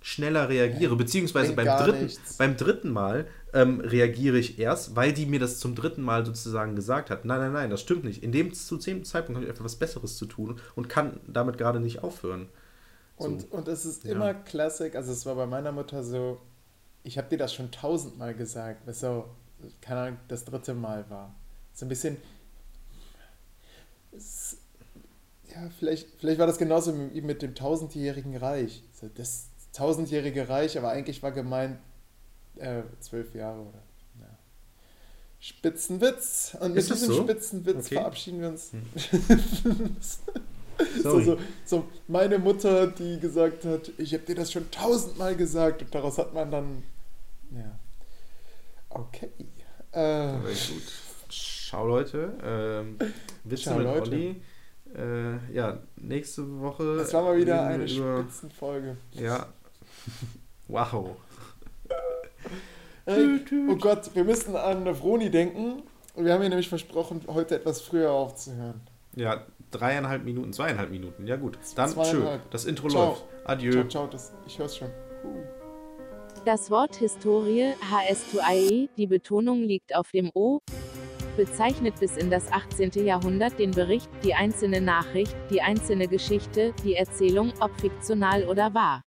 schneller reagiere. Beziehungsweise beim dritten, nichts. beim dritten Mal ähm, reagiere ich erst, weil die mir das zum dritten Mal sozusagen gesagt hat. Nein, nein, nein, das stimmt nicht. In dem zu dem Zeitpunkt habe ich etwas Besseres zu tun und kann damit gerade nicht aufhören. So. Und, und es ist Ja. immer Classic, also es war bei meiner Mutter so, ich habe dir das schon tausendmal gesagt, bis so, keine Ahnung, das dritte Mal war. So ein bisschen, es, ja, vielleicht, vielleicht war das genauso wie mit dem tausendjährigen Reich. So das tausendjährige Reich, aber eigentlich war gemeint äh, zwölf Jahre oder, ja. Spitzenwitz. Und mit diesem so? Spitzenwitz Okay. verabschieden wir uns. So, Sorry. so, so meine Mutter, die gesagt hat, ich habe dir das schon tausendmal gesagt und daraus hat man dann, ja, okay. Äh, gut. Ciao Leute. Ähm, Witze Ciao, mit Leute. Olli. Äh, ja, nächste Woche. das war mal wieder eine über, Spitzenfolge. Ja. wow. Ey, oh Gott, wir müssen an Vroni denken. Wir haben ihr nämlich versprochen, heute etwas früher aufzuhören. Ja, dreieinhalb Minuten, zweieinhalb Minuten. Ja gut. Dann tschö. Das Intro Ciao. läuft. Adieu. Ciao, ciao, das, ich hör's schon. Das Wort Historie, HS2IE, die Betonung liegt auf dem O, bezeichnet bis in das 18. Jahrhundert den Bericht, die einzelne Nachricht, die einzelne Geschichte, die Erzählung, ob fiktional oder wahr.